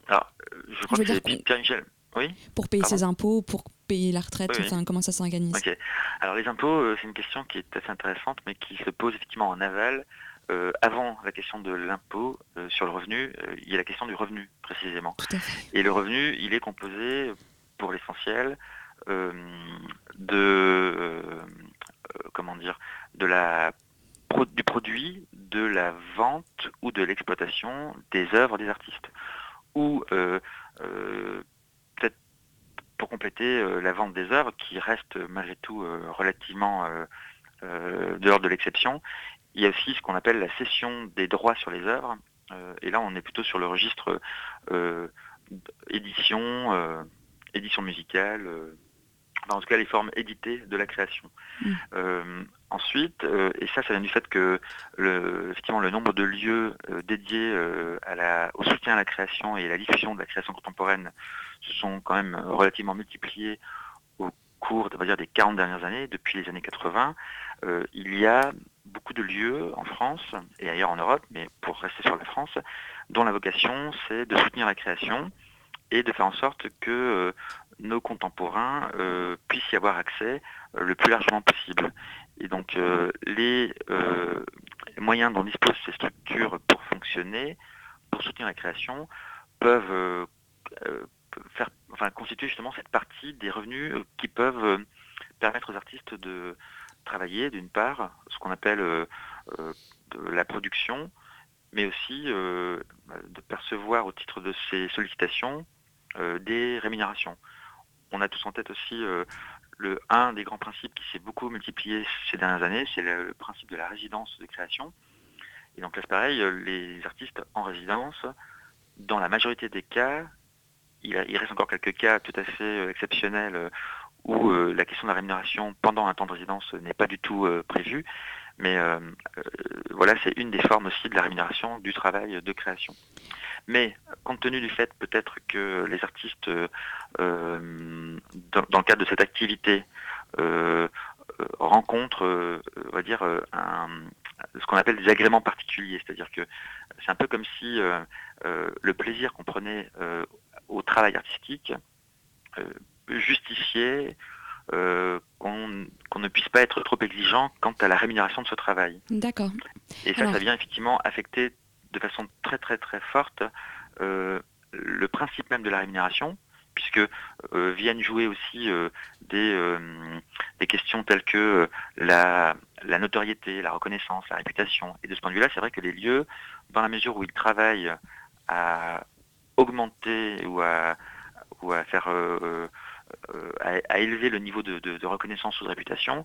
[SPEAKER 11] Alors, je crois que c'est Pierre Michel. Oui
[SPEAKER 1] pour payer ses impôts, pour payer la retraite, comment ça s'organise?
[SPEAKER 11] Alors les impôts, euh, c'est une question qui est assez intéressante, mais qui se pose effectivement en aval. avant la question de l'impôt sur le revenu, il y a la question du revenu précisément. Et le revenu, il est composé pour l'essentiel de comment dire de la du produit de la vente ou de l'exploitation des œuvres des artistes. Ou euh, euh, peut-être pour compléter euh, la vente des œuvres qui reste malgré tout relativement de l'ordre de l'exception, il y a aussi ce qu'on appelle la cession des droits sur les œuvres. et là, on est plutôt sur le registre édition, édition musicale, en tout cas les formes éditées de la création. Mmh. Ensuite, et ça, ça vient du fait que le, effectivement, le nombre de lieux dédiés à la, au soutien à la création et à la diffusion de la création contemporaine se sont quand même relativement multipliés au cours on va dire, des 40 dernières années, depuis les années 80. il y a beaucoup de lieux en France et ailleurs en Europe, mais pour rester sur la France, dont la vocation c'est de soutenir la création et de faire en sorte que euh, nos contemporains euh, puissent y avoir accès euh, le plus largement possible. Et donc les moyens dont disposent ces structures pour fonctionner, pour soutenir la création, peuvent faire, enfin, constituer justement cette partie des revenus qui peuvent permettre aux artistes de travailler d'une part ce qu'on appelle euh, euh, la production, mais aussi euh, de percevoir au titre de ces sollicitations des rémunérations. On a tous en tête aussi le, un des grands principes qui s'est beaucoup multiplié ces dernières années, c'est le, principe de la résidence de création. Et donc là, c'est pareil, les artistes en résidence, dans la majorité des cas, il, reste encore quelques cas tout à fait exceptionnels où euh, la question de la rémunération pendant un temps de résidence n'est pas du tout euh, prévue. Mais euh, voilà, c'est une des formes aussi de la rémunération du travail de création. Mais compte tenu du fait peut-être que les artistes, dans, le cadre de cette activité, rencontrent, on va dire, ce qu'on appelle des agréments particuliers. C'est-à-dire que c'est un peu comme si le plaisir qu'on prenait au travail artistique justifier euh, qu'on ne puisse pas être trop exigeant quant à la rémunération de ce travail.
[SPEAKER 1] D'accord.
[SPEAKER 11] Et ça, ça vient effectivement affecter de façon très très très forte euh, le principe même de la rémunération, puisque euh, viennent jouer aussi des, des, questions telles que la, la, notoriété, la reconnaissance, la réputation. Et de ce point de vue-là, c'est vrai que les lieux, dans la mesure où ils travaillent à augmenter ou à, ou à faire euh, à, élever le niveau de, reconnaissance ou de réputation,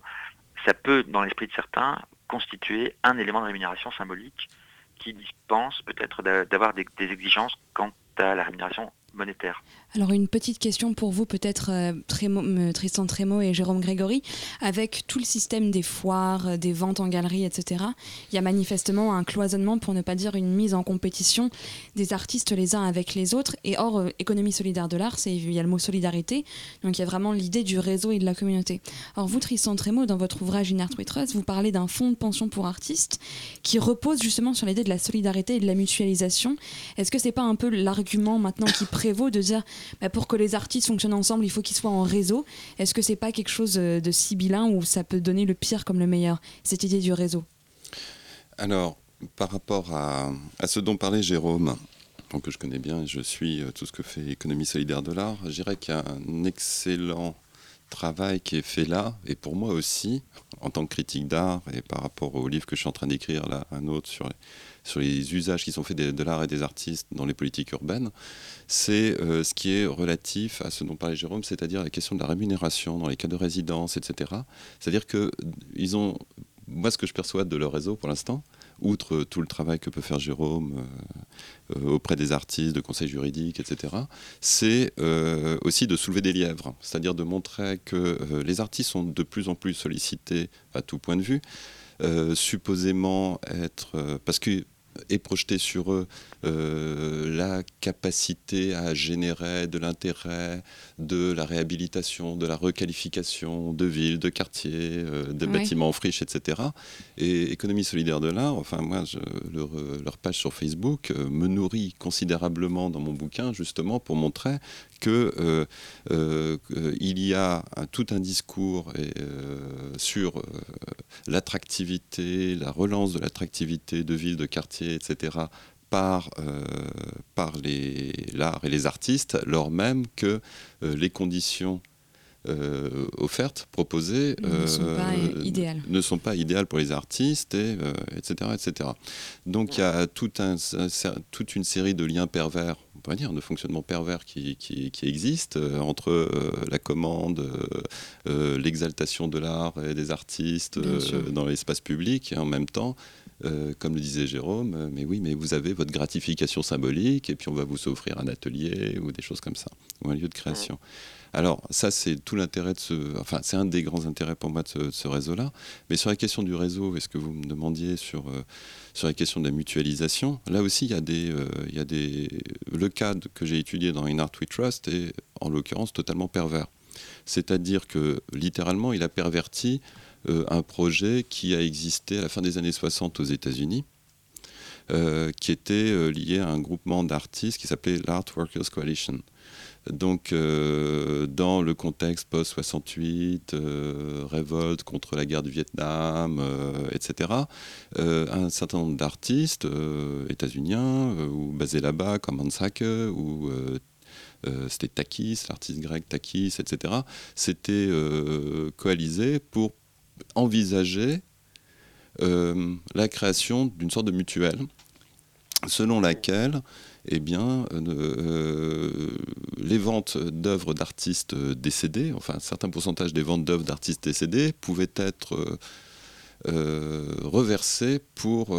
[SPEAKER 11] ça peut, dans l'esprit de certains, constituer un élément de rémunération symbolique qui dispense peut-être d'avoir des, exigences quant à la rémunération monétaire.
[SPEAKER 1] Alors une petite question pour vous peut-être euh, euh, Tristan Trémo et Jérôme Grégory. Avec tout le système des foires, euh, des ventes en galerie, etc., il y a manifestement un cloisonnement, pour ne pas dire une mise en compétition des artistes les uns avec les autres. Et hors économie solidaire de l'art, il y a le mot solidarité, donc il y a vraiment l'idée du réseau et de la communauté. Alors vous Tristan Trémo, dans votre ouvrage In Art vous parlez d'un fonds de pension pour artistes qui repose justement sur l'idée de la solidarité et de la mutualisation. Est-ce que c'est pas un peu l'argument maintenant qui prévaut de dire bah, pour que les artistes fonctionnent ensemble, il faut qu'ils soient en réseau. Est-ce que c'est pas quelque chose euh, de sibyllin où ça peut donner le pire comme le meilleur, cette idée du réseau?
[SPEAKER 5] Alors, par rapport à, ce dont parlait Jérôme, que je connais bien, je suis euh, tout ce que fait Économie solidaire de l'art, je dirais qu'il y a un excellent travail qui est fait là, et pour moi aussi, en tant que critique d'art, et par rapport au livre que je suis en train d'écrire là, un autre sur les, sur les usages qui sont faits de, l'art et des artistes dans les politiques urbaines, c'est euh, ce qui est relatif à ce dont parlait Jérôme, c'est-à-dire la question de la rémunération dans les cas de résidence, etc. C'est-à-dire que ont, moi ce que je perçois de leur réseau pour l'instant, outre tout le travail que peut faire Jérôme euh, euh, auprès des artistes, de conseils juridiques, etc., c'est aussi de soulever des lièvres, c'est-à-dire de montrer que les artistes sont de plus en plus sollicités à tout point de vue, supposément être... parce que est projeté sur eux euh, la capacité à générer de l'intérêt, de la réhabilitation, de la requalification de villes, de quartiers, euh, de bâtiments en friche, etc. Et Économie solidaire de l'art, enfin moi, leur, page sur Facebook euh, me nourrit considérablement dans mon bouquin justement pour montrer que il y a tout un discours sur l'attractivité, la relance de l'attractivité de villes, de quartiers, etc., par, euh, l'art et les artistes, lors même que euh, les conditions euh, offertes, proposées,
[SPEAKER 1] ne, sont pas idéales.
[SPEAKER 5] ne sont pas idéales pour les artistes, et, etc., etc. Donc il y a tout un, toute une série de liens pervers, on pourrait dire, de fonctionnement pervers qui, qui, qui existent entre la commande, l'exaltation de l'art et des artistes dans l'espace public, et en même temps comme le disait Jérôme, mais oui, mais vous avez votre gratification symbolique et puis on va vous offrir un atelier ou des choses comme ça, ou un lieu de création. Alors ça, c'est tout l'intérêt de ce... Enfin, c'est un des grands intérêts pour moi de ce, réseau-là. Mais sur la question du réseau, est-ce que vous me demandiez sur, euh, sur la question de la mutualisation Là aussi, il y a. Euh, y a des... Le cadre que j'ai étudié dans In Art We Trust est, en l'occurrence, totalement pervers. C'est-à-dire que, littéralement, il a perverti euh, un projet qui a existé à la fin des années 60 aux États-Unis, qui était lié à un groupement d'artistes qui s'appelait l'Art Workers Coalition. Donc, euh, dans le contexte post-68, euh, révolte contre la guerre du Vietnam, euh, etc., un certain nombre d'artistes états-uniens ou basés là-bas, comme Hans Hacke ou c'était Takis, l'artiste grec Takis, etc., s'étaient coalisés pour envisager la création d'une sorte de mutuelle selon laquelle eh bien, euh, euh, les ventes d'œuvres d'artistes décédés, enfin un certain pourcentage des ventes d'œuvres d'artistes décédés pouvaient être euh, reversées pour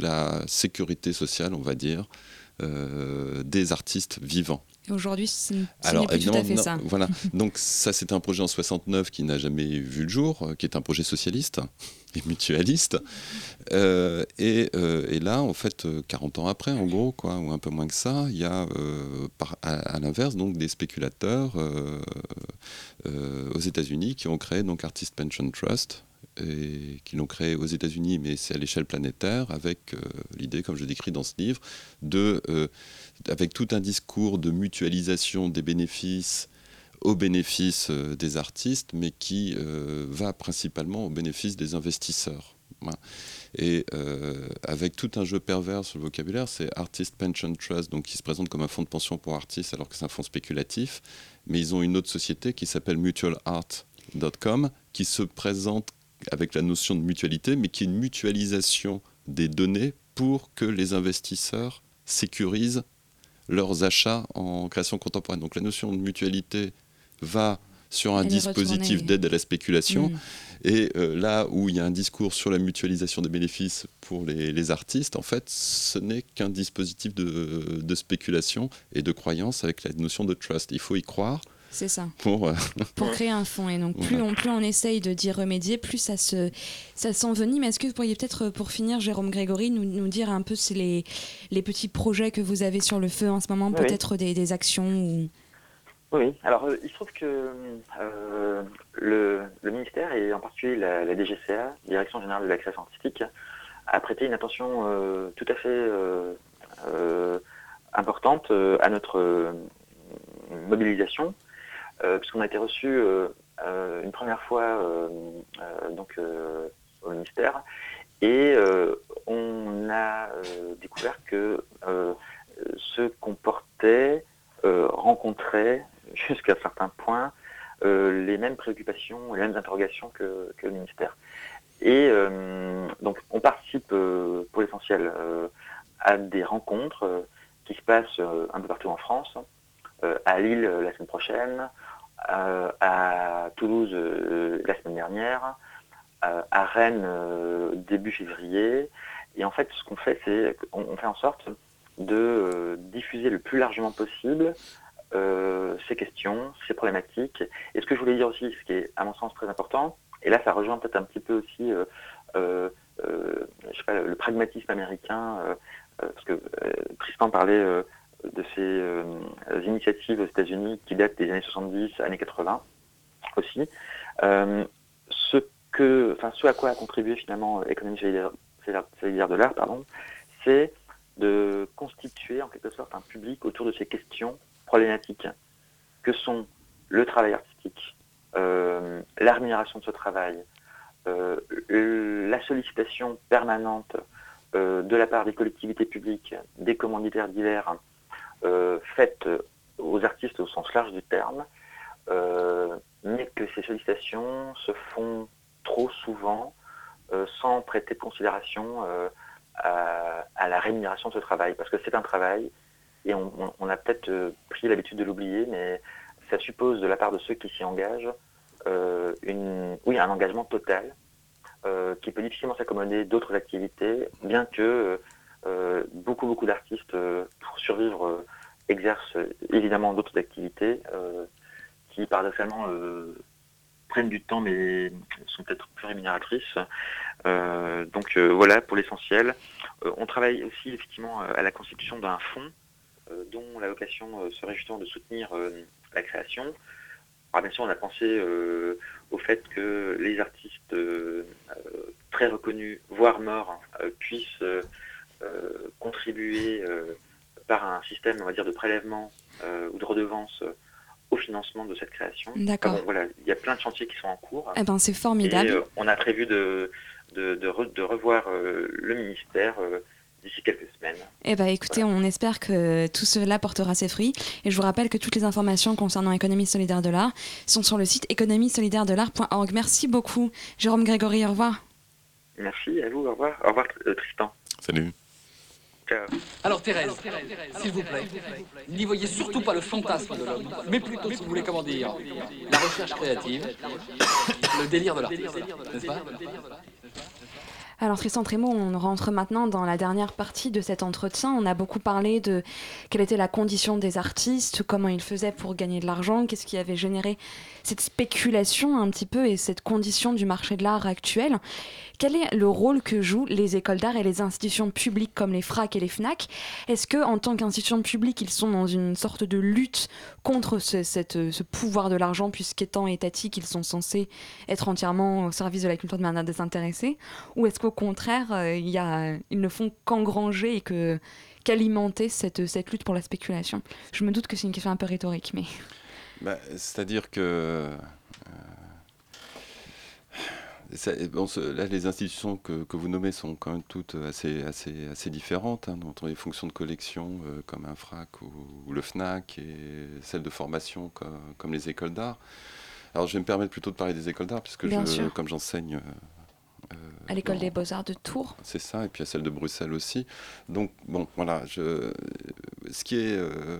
[SPEAKER 5] la sécurité sociale, on va dire, des artistes vivants.
[SPEAKER 1] Aujourd'hui, ce n'est plus tout à fait ça.
[SPEAKER 5] Voilà. Donc ça, c'est un projet en 69 qui n'a jamais vu le jour, qui est un projet socialiste et mutualiste. Euh, euh, et, là, en fait, 40 ans après, en gros, quoi, ou un peu moins que ça, il y a, euh, à, l'inverse, donc des spéculateurs aux États-Unis qui ont créé donc Artist Pension Trust, et qui l'ont créé aux États-Unis, mais c'est à l'échelle planétaire, avec l'idée, comme je décris dans ce livre, de, avec tout un discours de mutualisation des bénéfices au bénéfice euh, des artistes, mais qui euh, va principalement au bénéfice des investisseurs. Et euh, avec tout un jeu pervers sur le vocabulaire, c'est Artist Pension Trust, donc qui se présente comme un fonds de pension pour artistes alors que c'est un fonds spéculatif. Mais ils ont une autre société qui s'appelle mutualart.com qui se présente avec la notion de mutualité, mais qui est une mutualisation des données pour que les investisseurs sécurisent leurs achats en création contemporaine. Donc la notion de mutualité va sur un dispositif d'aide à la spéculation. Mm. Et euh, là où il y a un discours sur la mutualisation des bénéfices pour les, artistes, en fait, ce n'est qu'un dispositif de, spéculation et de croyance avec la notion de trust. Il faut y croire.
[SPEAKER 1] C'est ça.
[SPEAKER 5] Pour, euh,
[SPEAKER 1] pour créer un fonds. Et donc, plus, on, plus on essaye de d'y remédier, plus ça se ça s'envenime. Est-ce que vous pourriez peut-être, pour finir, Jérôme Grégory, nous, nous dire un peu les, les petits projets que vous avez sur le feu en ce moment, peut-être des, des, actions ou...
[SPEAKER 11] Oui, alors euh, il se trouve que euh, le, ministère, et en particulier la, DGCA, Direction Générale de la Création Artistique, a prêté une attention euh, tout à fait importante à notre mobilisation, puisqu'on a été reçu une première fois donc, au ministère, et on a découvert que ce qu'on portait rencontrait jusqu'à certains points euh, les mêmes préoccupations, les mêmes interrogations que, le ministère. Et euh, donc on participe euh, pour l'essentiel à des rencontres qui se passent un peu partout en France, à Lille la semaine prochaine, à Toulouse la semaine dernière, à Rennes début février. Et en fait, ce qu'on fait, c'est qu'on fait en sorte de diffuser le plus largement possible euh, ces questions, ces problématiques. Et ce que je voulais dire aussi, ce qui est à mon sens très important, et là ça rejoint peut-être un petit peu aussi euh, euh, sais pas, le pragmatisme américain, parce que Tristan parlait de ces initiatives aux États-Unis qui datent des années 70, années 80 aussi. ce, que, enfin, à quoi a contribué finalement l'économie solidaire, de l'art, pardon, c'est de constituer en quelque sorte un public autour de ces questions problématiques que sont le travail artistique, euh, la rémunération de ce travail, euh, la sollicitation permanente euh, de la part des collectivités publiques, des commanditaires divers, faites aux artistes au sens large du terme, mais que ces sollicitations se font trop souvent sans prêter de considération à, la rémunération de ce travail, parce que c'est un travail et on, a peut-être euh, pris l'habitude de l'oublier, mais ça suppose de la part de ceux qui s'y engagent euh, oui, un engagement total qui peut difficilement s'accommoder d'autres activités, bien que beaucoup, beaucoup d'artistes, pour survivre, exercent évidemment d'autres activités qui, paradoxalement, prennent du temps mais sont peut-être plus rémunératrices. donc voilà pour l'essentiel. on travaille aussi effectivement à la constitution d'un fonds dont la vocation serait justement de soutenir la création. Alors bien sûr, on a pensé euh, au fait que les artistes euh, très reconnus, voire morts, euh, puissent contribuer par un système, on va dire, de prélèvement ou de redevance au financement de cette création.
[SPEAKER 1] D'accord.
[SPEAKER 11] voilà, il y a plein de chantiers qui sont en cours.
[SPEAKER 1] Eh ben, c'est formidable.
[SPEAKER 11] on a prévu de, de, de revoir le ministère d'ici quelques semaines.
[SPEAKER 1] Eh ben, écoutez, on espère que tout cela portera ses fruits. Et je vous rappelle que toutes les informations concernant Économie solidaire de l'art sont sur le site économiesolidaire-de-l'art.org. Merci beaucoup, Jérôme Grégory. Au revoir.
[SPEAKER 11] Merci à vous. Au revoir. Au revoir, euh, Tristan.
[SPEAKER 5] Salut.
[SPEAKER 2] Alors Thérèse, s'il vous plaît, n'y voyez surtout pas le fantasme de l'homme, mais plutôt, si vous voulez, comment dire, la recherche créative, le délire de l'artiste, n'est-ce pas?
[SPEAKER 1] Alors Tristan Trémaud, on rentre maintenant dans la dernière partie de cet entretien. On a beaucoup parlé de quelle était la condition des artistes, comment ils faisaient pour gagner de l'argent, qu'est-ce qui avait généré cette spéculation un petit peu et cette condition du marché de l'art actuel. Quel est le rôle que jouent les écoles d'art et les institutions publiques comme les FRAC et les FNAC Est-ce que en tant qu'institution publique, ils sont dans une sorte de lutte contre ce, cette, ce pouvoir de l'argent, puisqu'étant étatiques, ils sont censés être entièrement au service de la culture de manière désintéressée? Ou est-ce qu'au contraire, euh, ils ne font qu'engranger et qu'alimenter cette, cette lutte pour la spéculation? Je me doute que c'est une question un peu rhétorique, mais...
[SPEAKER 5] Bah, C'est-à-dire que... Euh, bon, là, les institutions que, que, vous nommez sont quand même toutes assez, assez, assez différentes. Hein, les fonctions de collection euh, comme un FRAC ou, le FNAC et celles de formation comme, comme les écoles d'art. Alors je vais me permettre plutôt de parler des écoles d'art puisque je, comme j'enseigne...
[SPEAKER 1] Euh, à l'école des beaux-arts de Tours.
[SPEAKER 5] C'est ça, et puis à celle de Bruxelles aussi. Donc bon, voilà, je, ce qui est... Euh,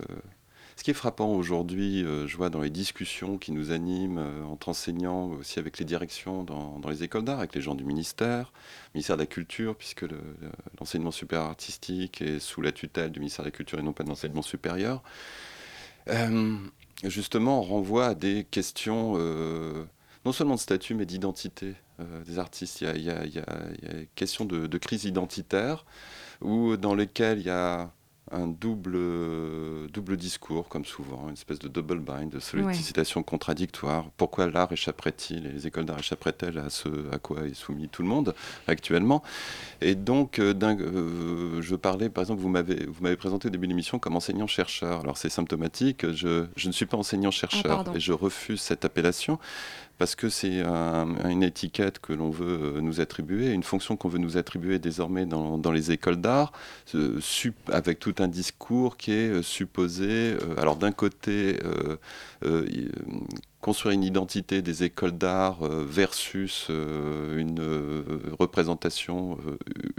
[SPEAKER 5] ce qui est frappant aujourd'hui, euh, je vois dans les discussions qui nous animent euh, entre enseignants, aussi avec les directions dans, les écoles d'art, avec les gens du ministère, ministère de la Culture, puisque l'enseignement supérieur artistique est sous la tutelle du ministère de la Culture et non pas de l'enseignement supérieur. Euh, justement, on renvoie à des questions non seulement de statut, mais d'identité des artistes. Il y a, une question de, de, crise identitaire, où, dans lesquelles il y a un double, double discours, comme souvent, une espèce de double bind, de sollicitation contradictoire. Pourquoi l'art échapperait-il et les écoles d'art échapperaient-elles à ce à quoi est soumis tout le monde actuellement? Et donc, euh, euh, je parlais, par exemple, vous m'avez, vous m'avez présenté au début de l'émission comme enseignant-chercheur. Alors c'est symptomatique, je, je, ne suis pas enseignant-chercheur
[SPEAKER 1] ah,
[SPEAKER 5] et je refuse cette appellation parce que c'est une étiquette que l'on veut euh, nous attribuer, une fonction qu'on veut nous attribuer désormais dans, dans les écoles d'art, euh, avec tout un discours qui est euh, supposé, alors d'un côté, construire une identité des écoles d'art euh, versus euh, une euh, représentation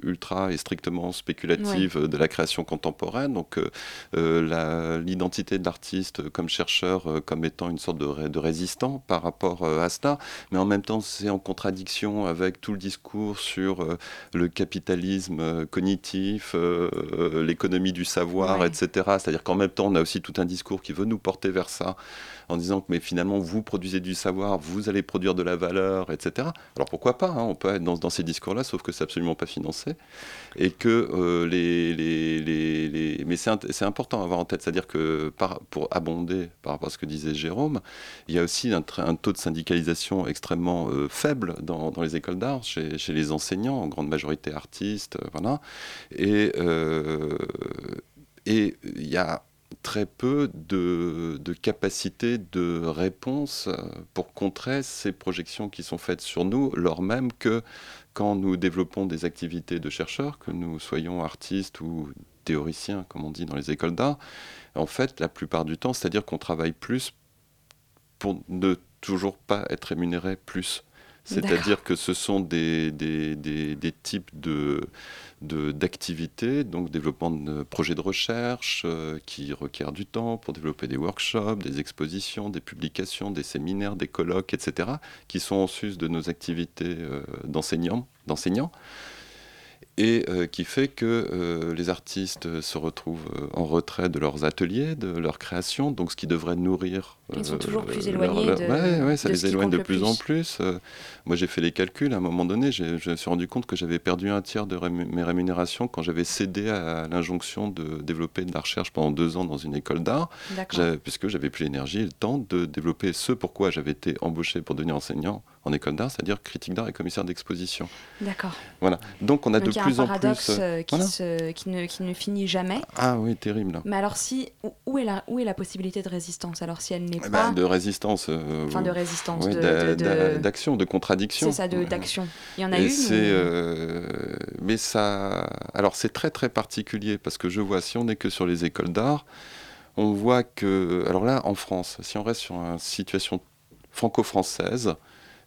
[SPEAKER 5] ultra et strictement spéculative de la création contemporaine. Donc l'identité de l'artiste comme chercheur comme étant une sorte de, de résistant par rapport à cela, mais en même temps c'est en contradiction avec tout le discours sur le capitalisme cognitif, l'économie du savoir, etc. C'est-à-dire qu'en même temps on a aussi tout un discours qui veut nous porter vers ça en disant que mais finalement vous produisez du savoir, vous allez produire de la valeur, etc. Alors pourquoi pas hein, On peut être dans, ces discours-là, sauf que c'est absolument pas financé et que euh, les, mais c'est important à avoir en tête, c'est-à-dire que pour abonder par rapport à ce que disait Jérôme, il y a aussi un, taux de syndicalisation extrêmement euh, faible dans, les écoles d'art, chez, les enseignants, en grande majorité artistes, euh, voilà, et il y a très peu de, de, capacité de réponse pour contrer ces projections qui sont faites sur nous, lors même que quand nous développons des activités de chercheurs, que nous soyons artistes ou théoriciens, comme on dit dans les écoles d'art, en fait, la plupart du temps, c'est-à-dire qu'on travaille plus pour ne toujours pas être rémunéré plus. C'est-à-dire que ce sont des, des, des, des types de d'activités, donc développement de projets de recherche euh, qui requièrent du temps pour développer des workshops, des expositions, des publications, des séminaires, des colloques, etc., qui sont en sus de nos activités euh, d'enseignants et euh, qui fait que les artistes se retrouvent en retrait de leurs ateliers, de leur création, donc ce qui devrait nourrir.
[SPEAKER 1] Ils sont toujours plus éloignés de.
[SPEAKER 5] Ouais, ouais, ça
[SPEAKER 1] de
[SPEAKER 5] les éloigne de plus,
[SPEAKER 1] plus.
[SPEAKER 5] en plus. moi, j'ai fait les calculs. À un moment donné, je me suis rendu compte que j'avais perdu un tiers de rému- mes rémunérations quand j'avais cédé à l'injonction de développer de la recherche pendant deux ans dans une école d'art, puisque j'avais plus l'énergie et le temps de développer ce pourquoi j'avais été embauché pour devenir enseignant en école d'art, c'est-à-dire critique d'art et commissaire d'exposition.
[SPEAKER 1] D'accord.
[SPEAKER 5] Voilà. Donc on a
[SPEAKER 1] Donc
[SPEAKER 5] de
[SPEAKER 1] il y a
[SPEAKER 5] plus
[SPEAKER 1] un
[SPEAKER 5] en plus. euh,
[SPEAKER 1] euh, qui,
[SPEAKER 5] voilà.
[SPEAKER 1] se- qui, ne, qui ne finit jamais.
[SPEAKER 5] Ah oui, terrible.
[SPEAKER 1] Mais alors, si, où- est la, où est la possibilité de résistance Alors, si elle n'est
[SPEAKER 5] Eh
[SPEAKER 1] pas.
[SPEAKER 5] ben, de résistance. euh,
[SPEAKER 1] Enfin, de résistance,
[SPEAKER 5] ouais,
[SPEAKER 1] de-
[SPEAKER 5] d'a-
[SPEAKER 1] de-
[SPEAKER 5] d'a-
[SPEAKER 1] de-
[SPEAKER 5] D'action, de contradiction.
[SPEAKER 1] C'est ça, d'action. Il y en a
[SPEAKER 5] Et
[SPEAKER 1] une ou-
[SPEAKER 5] euh, mais ça, alors c'est très très particulier parce que je vois si on n'est que sur les écoles d'art, on voit que, alors là en France, si on reste sur une situation franco-française,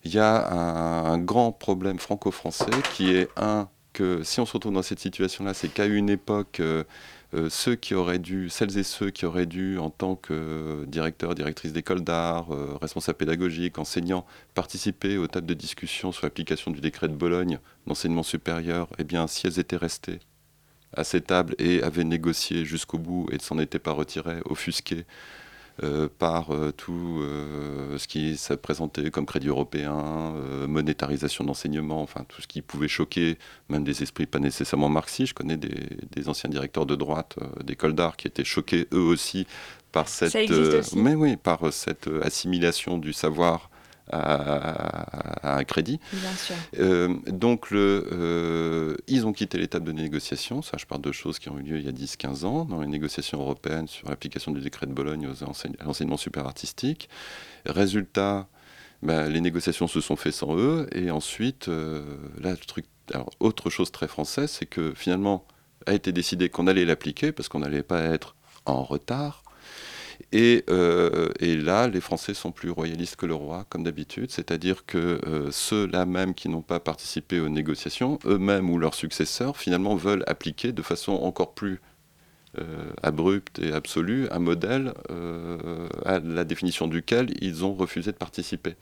[SPEAKER 5] il y a un, un grand problème franco-français qui est un que si on se retrouve dans cette situation-là, c'est qu'à une époque, euh, ceux qui auraient dû, celles et ceux qui auraient dû, en tant que directeur, directrice d'école d'art, euh, responsable pédagogique, enseignant, participer aux tables de discussion sur l'application du décret de Bologne d'enseignement supérieur, eh bien, si elles étaient restées à ces tables et avaient négocié jusqu'au bout et ne s'en étaient pas retirées, offusquées euh, par euh, tout euh, ce qui s'est présenté comme crédit européen, euh, monétarisation d'enseignement, enfin tout ce qui pouvait choquer même des esprits pas nécessairement marxistes. Je connais des, des anciens directeurs de droite euh, d'école d'art qui étaient choqués eux aussi par cette,
[SPEAKER 1] existe
[SPEAKER 5] euh,
[SPEAKER 1] aussi.
[SPEAKER 5] mais oui, par euh, cette euh, assimilation du savoir à, à un crédit.
[SPEAKER 1] Bien sûr.
[SPEAKER 5] Euh, donc, le, euh, ils ont quitté l'étape de négociation. Ça, je parle de choses qui ont eu lieu il y a 10-15 ans, dans les négociations européennes sur l'application du décret de Bologne aux enseigne- à l'enseignement super artistique. Résultat, ben, les négociations se sont faites sans eux. Et ensuite, euh, là, le truc. Alors, autre chose très française, c'est que finalement, a été décidé qu'on allait l'appliquer parce qu'on n'allait pas être en retard. Et, euh, et là, les Français sont plus royalistes que le roi, comme d'habitude, c'est-à-dire que euh, ceux-là même qui n'ont pas participé aux négociations, eux-mêmes ou leurs successeurs, finalement veulent appliquer de façon encore plus euh, abrupte et absolue un modèle à la définition duquel ils ont refusé de participer.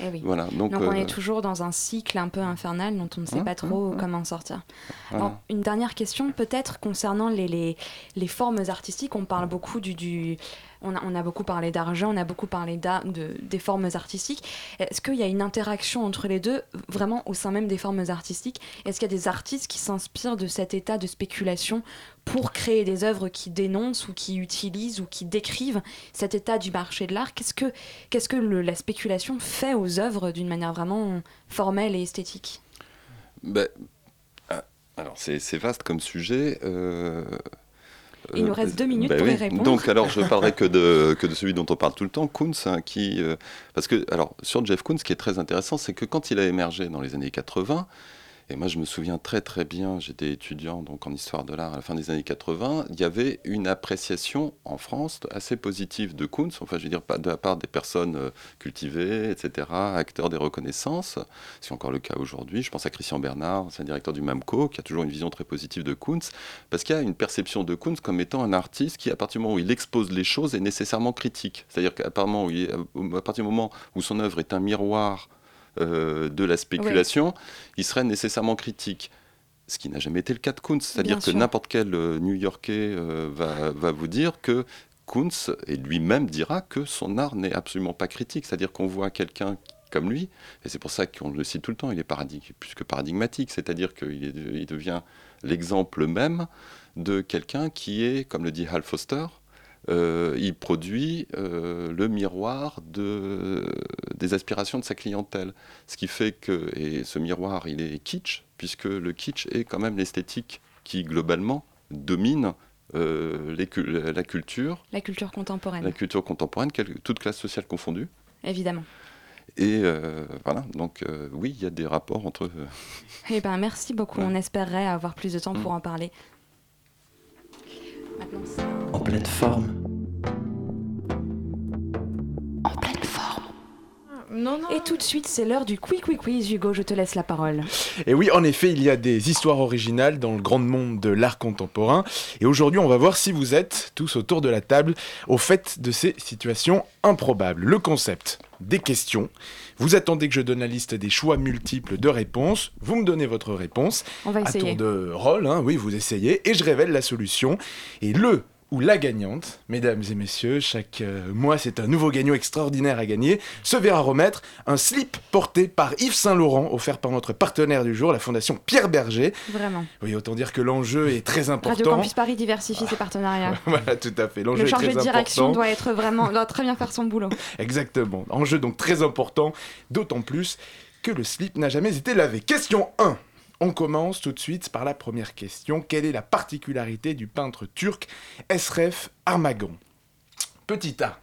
[SPEAKER 1] Eh oui.
[SPEAKER 5] Voilà, donc,
[SPEAKER 1] Donc, on
[SPEAKER 5] euh,
[SPEAKER 1] est toujours dans un cycle un peu infernal dont on ne sait
[SPEAKER 5] Hein,
[SPEAKER 1] pas trop
[SPEAKER 5] hein, hein.
[SPEAKER 1] comment sortir.
[SPEAKER 5] Voilà.
[SPEAKER 1] Alors, une dernière question peut-être concernant les, les, les formes artistiques. On parle beaucoup du... du on, a, beaucoup parlé d'argent, on a beaucoup parlé de, des formes artistiques. Est-ce qu'il y a une interaction entre les deux, vraiment au sein même des formes artistiques? Est-ce qu'il y a des artistes qui s'inspirent de cet état de spéculation pour créer des œuvres qui dénoncent ou qui utilisent ou qui décrivent cet état du marché de l'art? Qu'est-ce que, la spéculation fait aux œuvres d'une manière vraiment formelle et esthétique?
[SPEAKER 5] Ben, ah, alors c'est c'est vaste comme sujet. euh,
[SPEAKER 1] Il nous
[SPEAKER 5] euh,
[SPEAKER 1] reste deux minutes
[SPEAKER 5] ben
[SPEAKER 1] pour y
[SPEAKER 5] oui.
[SPEAKER 1] répondre.
[SPEAKER 5] Donc alors je parlerai que de, que de celui dont on parle tout le temps, Koons, hein, qui euh, parce que alors sur Jeff Koons, ce qui est très intéressant, c'est que quand il a émergé dans les années 80. Et moi, je me souviens très très bien, j'étais étudiant donc en histoire de l'art à la fin des années 80, il y avait une appréciation en France assez positive de Koons, enfin je veux dire de la part des personnes euh, cultivées, etc., acteurs des reconnaissances, c'est encore le cas aujourd'hui. Je pense à Christian Bernard, c'est un directeur du MAMCO, qui a toujours une vision très positive de Koons, parce qu'il y a une perception de Koons comme étant un artiste qui, à partir du moment où il expose les choses, est nécessairement critique. C'est-à-dire qu'à partir du moment où son œuvre est un miroir euh, de la spéculation, il serait nécessairement critique. Ce qui n'a jamais été le cas de Koons. C'est-à-dire que n'importe quel euh, New-Yorkais euh, va, va vous dire que Koons, et lui-même dira que son art n'est absolument pas critique. C'est-à-dire qu'on voit quelqu'un comme lui, et c'est pour ça qu'on le cite tout le temps, il est paradig- plus que paradigmatique, c'est-à-dire qu'il il devient l'exemple même de quelqu'un qui est, comme le dit Hal Foster, euh, il produit euh, le miroir de, des aspirations de sa clientèle. Ce qui fait que, et ce miroir, il est kitsch, puisque le kitsch est quand même l'esthétique qui, globalement, domine euh, les la culture,
[SPEAKER 1] La culture contemporaine,
[SPEAKER 5] la culture contemporaine, quelle- toute classe sociale confondue.
[SPEAKER 1] évidemment.
[SPEAKER 5] Et euh, voilà, donc euh, oui, il y a des rapports entre...
[SPEAKER 1] Eh ben, merci beaucoup.
[SPEAKER 5] Ouais.
[SPEAKER 1] On espérerait avoir plus de temps pour
[SPEAKER 5] Mm.
[SPEAKER 1] en parler. Maintenant, c'est-
[SPEAKER 4] En pleine forme.
[SPEAKER 1] en pleine forme.
[SPEAKER 7] Non, non.
[SPEAKER 1] Et tout de suite, c'est l'heure du quick quick quiz. Hugo, je te laisse la parole.
[SPEAKER 12] Et oui, en effet, il y a des histoires originales dans le grand monde de l'art contemporain. Et aujourd'hui, on va voir si vous êtes tous autour de la table au fait de ces situations improbables. Le concept des questions. Vous attendez que je donne la liste des choix multiples de réponses. Vous me donnez votre réponse.
[SPEAKER 1] On va
[SPEAKER 12] À
[SPEAKER 1] essayer.
[SPEAKER 12] tour de rôle, hein, oui, vous essayez. Et je révèle la solution. Et le ou la gagnante, mesdames et messieurs, chaque euh, mois c'est un nouveau gagnant extraordinaire à gagner, se verra remettre un slip porté par Yves Saint-Laurent, offert par notre partenaire du jour, la fondation Pierre Berger.
[SPEAKER 1] Vraiment.
[SPEAKER 12] Oui, autant dire que l'enjeu est très
[SPEAKER 1] Radio
[SPEAKER 12] important.
[SPEAKER 1] Campus Paris diversifie ses partenariats.
[SPEAKER 12] voilà, tout à fait. L'enjeu
[SPEAKER 1] Le chargé de direction
[SPEAKER 12] important.
[SPEAKER 1] doit être vraiment, doit très bien faire son boulot.
[SPEAKER 12] Exactement. Enjeu donc très important, d'autant plus que le slip n'a jamais été lavé. Question 1. On commence tout de suite par la première question. Quelle est la particularité du peintre turc Esref Armagan Petit A.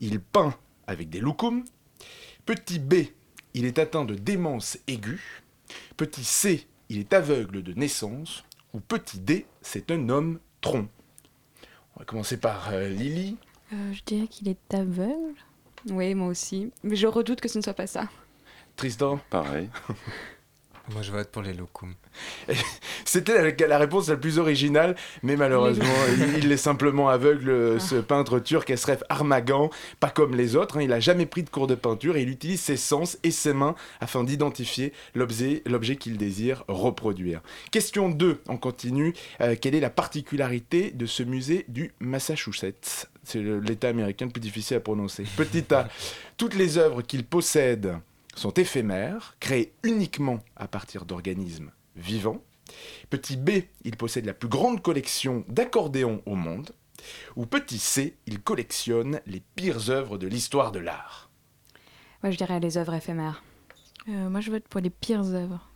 [SPEAKER 12] Il peint avec des loukoums. Petit B. Il est atteint de démence aiguë. Petit C. Il est aveugle de naissance. Ou petit D. C'est un homme tronc. On va commencer par euh, Lily.
[SPEAKER 7] Euh, je dirais qu'il est aveugle.
[SPEAKER 1] Oui, moi aussi. Mais je redoute que ce ne soit pas ça.
[SPEAKER 12] Tristan?
[SPEAKER 5] Pareil.
[SPEAKER 13] Moi, je vote pour les locums.
[SPEAKER 12] C'était la, la réponse la plus originale, mais malheureusement, il, il est simplement aveugle, euh, ce peintre turc Esref Armagan, pas comme les autres. hein. il n'a jamais pris de cours de peinture et il utilise ses sens et ses mains afin d'identifier l'objet qu'il désire reproduire. Question 2, on continue. Euh, quelle est la particularité de ce musée du Massachusetts? C'est l'État américain le plus difficile à prononcer. Petit A, toutes les œuvres qu'il possède sont éphémères, créées uniquement à partir d'organismes vivants. Petit B, il possède la plus grande collection d'accordéons au monde. Ou petit C, il collectionne les pires œuvres de l'histoire de l'art.
[SPEAKER 1] Moi, je dirais les œuvres éphémères.
[SPEAKER 7] Euh, moi, je vote pour les pires œuvres.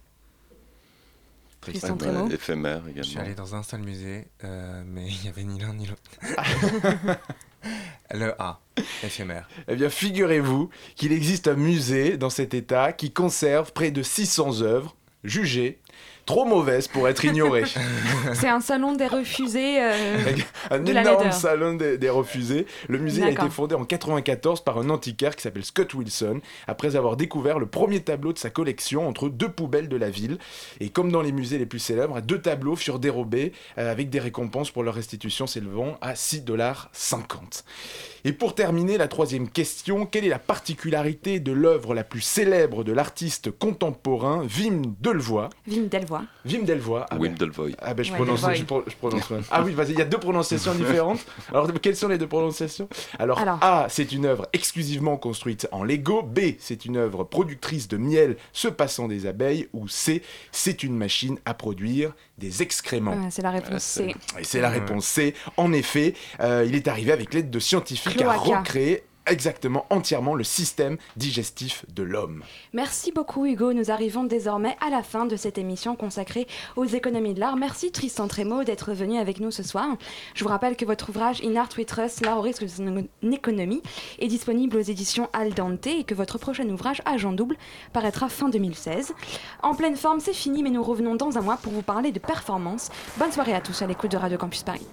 [SPEAKER 1] Tristan Trémaux.
[SPEAKER 5] éphémère
[SPEAKER 13] Je suis
[SPEAKER 5] également.
[SPEAKER 13] allé dans un seul musée, euh, mais il n'y avait ni l'un ni l'autre. Le A, éphémère.
[SPEAKER 12] Eh bien, figurez-vous qu'il existe un musée dans cet état qui conserve près de 600 œuvres jugées trop mauvaises pour être ignorées.
[SPEAKER 1] C'est un salon des refusés. euh,
[SPEAKER 12] un
[SPEAKER 1] De
[SPEAKER 12] énorme salon des, des refusés. Le musée a été fondé en 94 par un antiquaire qui s'appelle Scott Wilson, après avoir découvert le premier tableau de sa collection entre deux poubelles de la ville. Et comme dans les musées les plus célèbres, deux tableaux furent dérobés euh, avec des récompenses pour leur restitution s'élevant à 6,50$. Et pour terminer, la troisième question, quelle est la particularité de l'œuvre la plus célèbre de l'artiste contemporain Wim Delvoye?
[SPEAKER 1] Wim Delvoye.
[SPEAKER 12] Wim Delvoye. ah ben-
[SPEAKER 5] Wim Delvoye.
[SPEAKER 12] ah ben je
[SPEAKER 1] Ouais,
[SPEAKER 12] prononce,
[SPEAKER 1] Delvoye.
[SPEAKER 12] je, pro- je prononce. Ah oui, vas-y, il y a deux prononciations différentes. Alors quelles sont les deux prononciations? Alors,
[SPEAKER 1] Alors.
[SPEAKER 12] A, c'est une œuvre exclusivement construite en Lego. B, c'est une œuvre productrice de miel se passant des abeilles. Ou C, c'est une machine à produire des excréments.
[SPEAKER 1] Ouais, c'est la réponse
[SPEAKER 5] Ah,
[SPEAKER 1] C.
[SPEAKER 12] Et c'est la réponse C. En effet, euh, il est arrivé avec l'aide de scientifiques à
[SPEAKER 1] Cloaca.
[SPEAKER 12] recréer exactement entièrement le système digestif de l'homme.
[SPEAKER 1] Merci beaucoup Hugo. Nous arrivons désormais à la fin de cette émission consacrée aux économies de l'art. Merci Tristan Trémaud d'être venu avec nous ce soir. Je vous rappelle que votre ouvrage In Art We Trust, l'art au risque de son économie, est disponible aux éditions Al Dente et que votre prochain ouvrage, Agent Double, paraîtra fin 2016. En pleine forme, c'est fini, mais nous revenons dans un mois pour vous parler de performance. Bonne soirée à tous à l'écoute de Radio Campus Paris.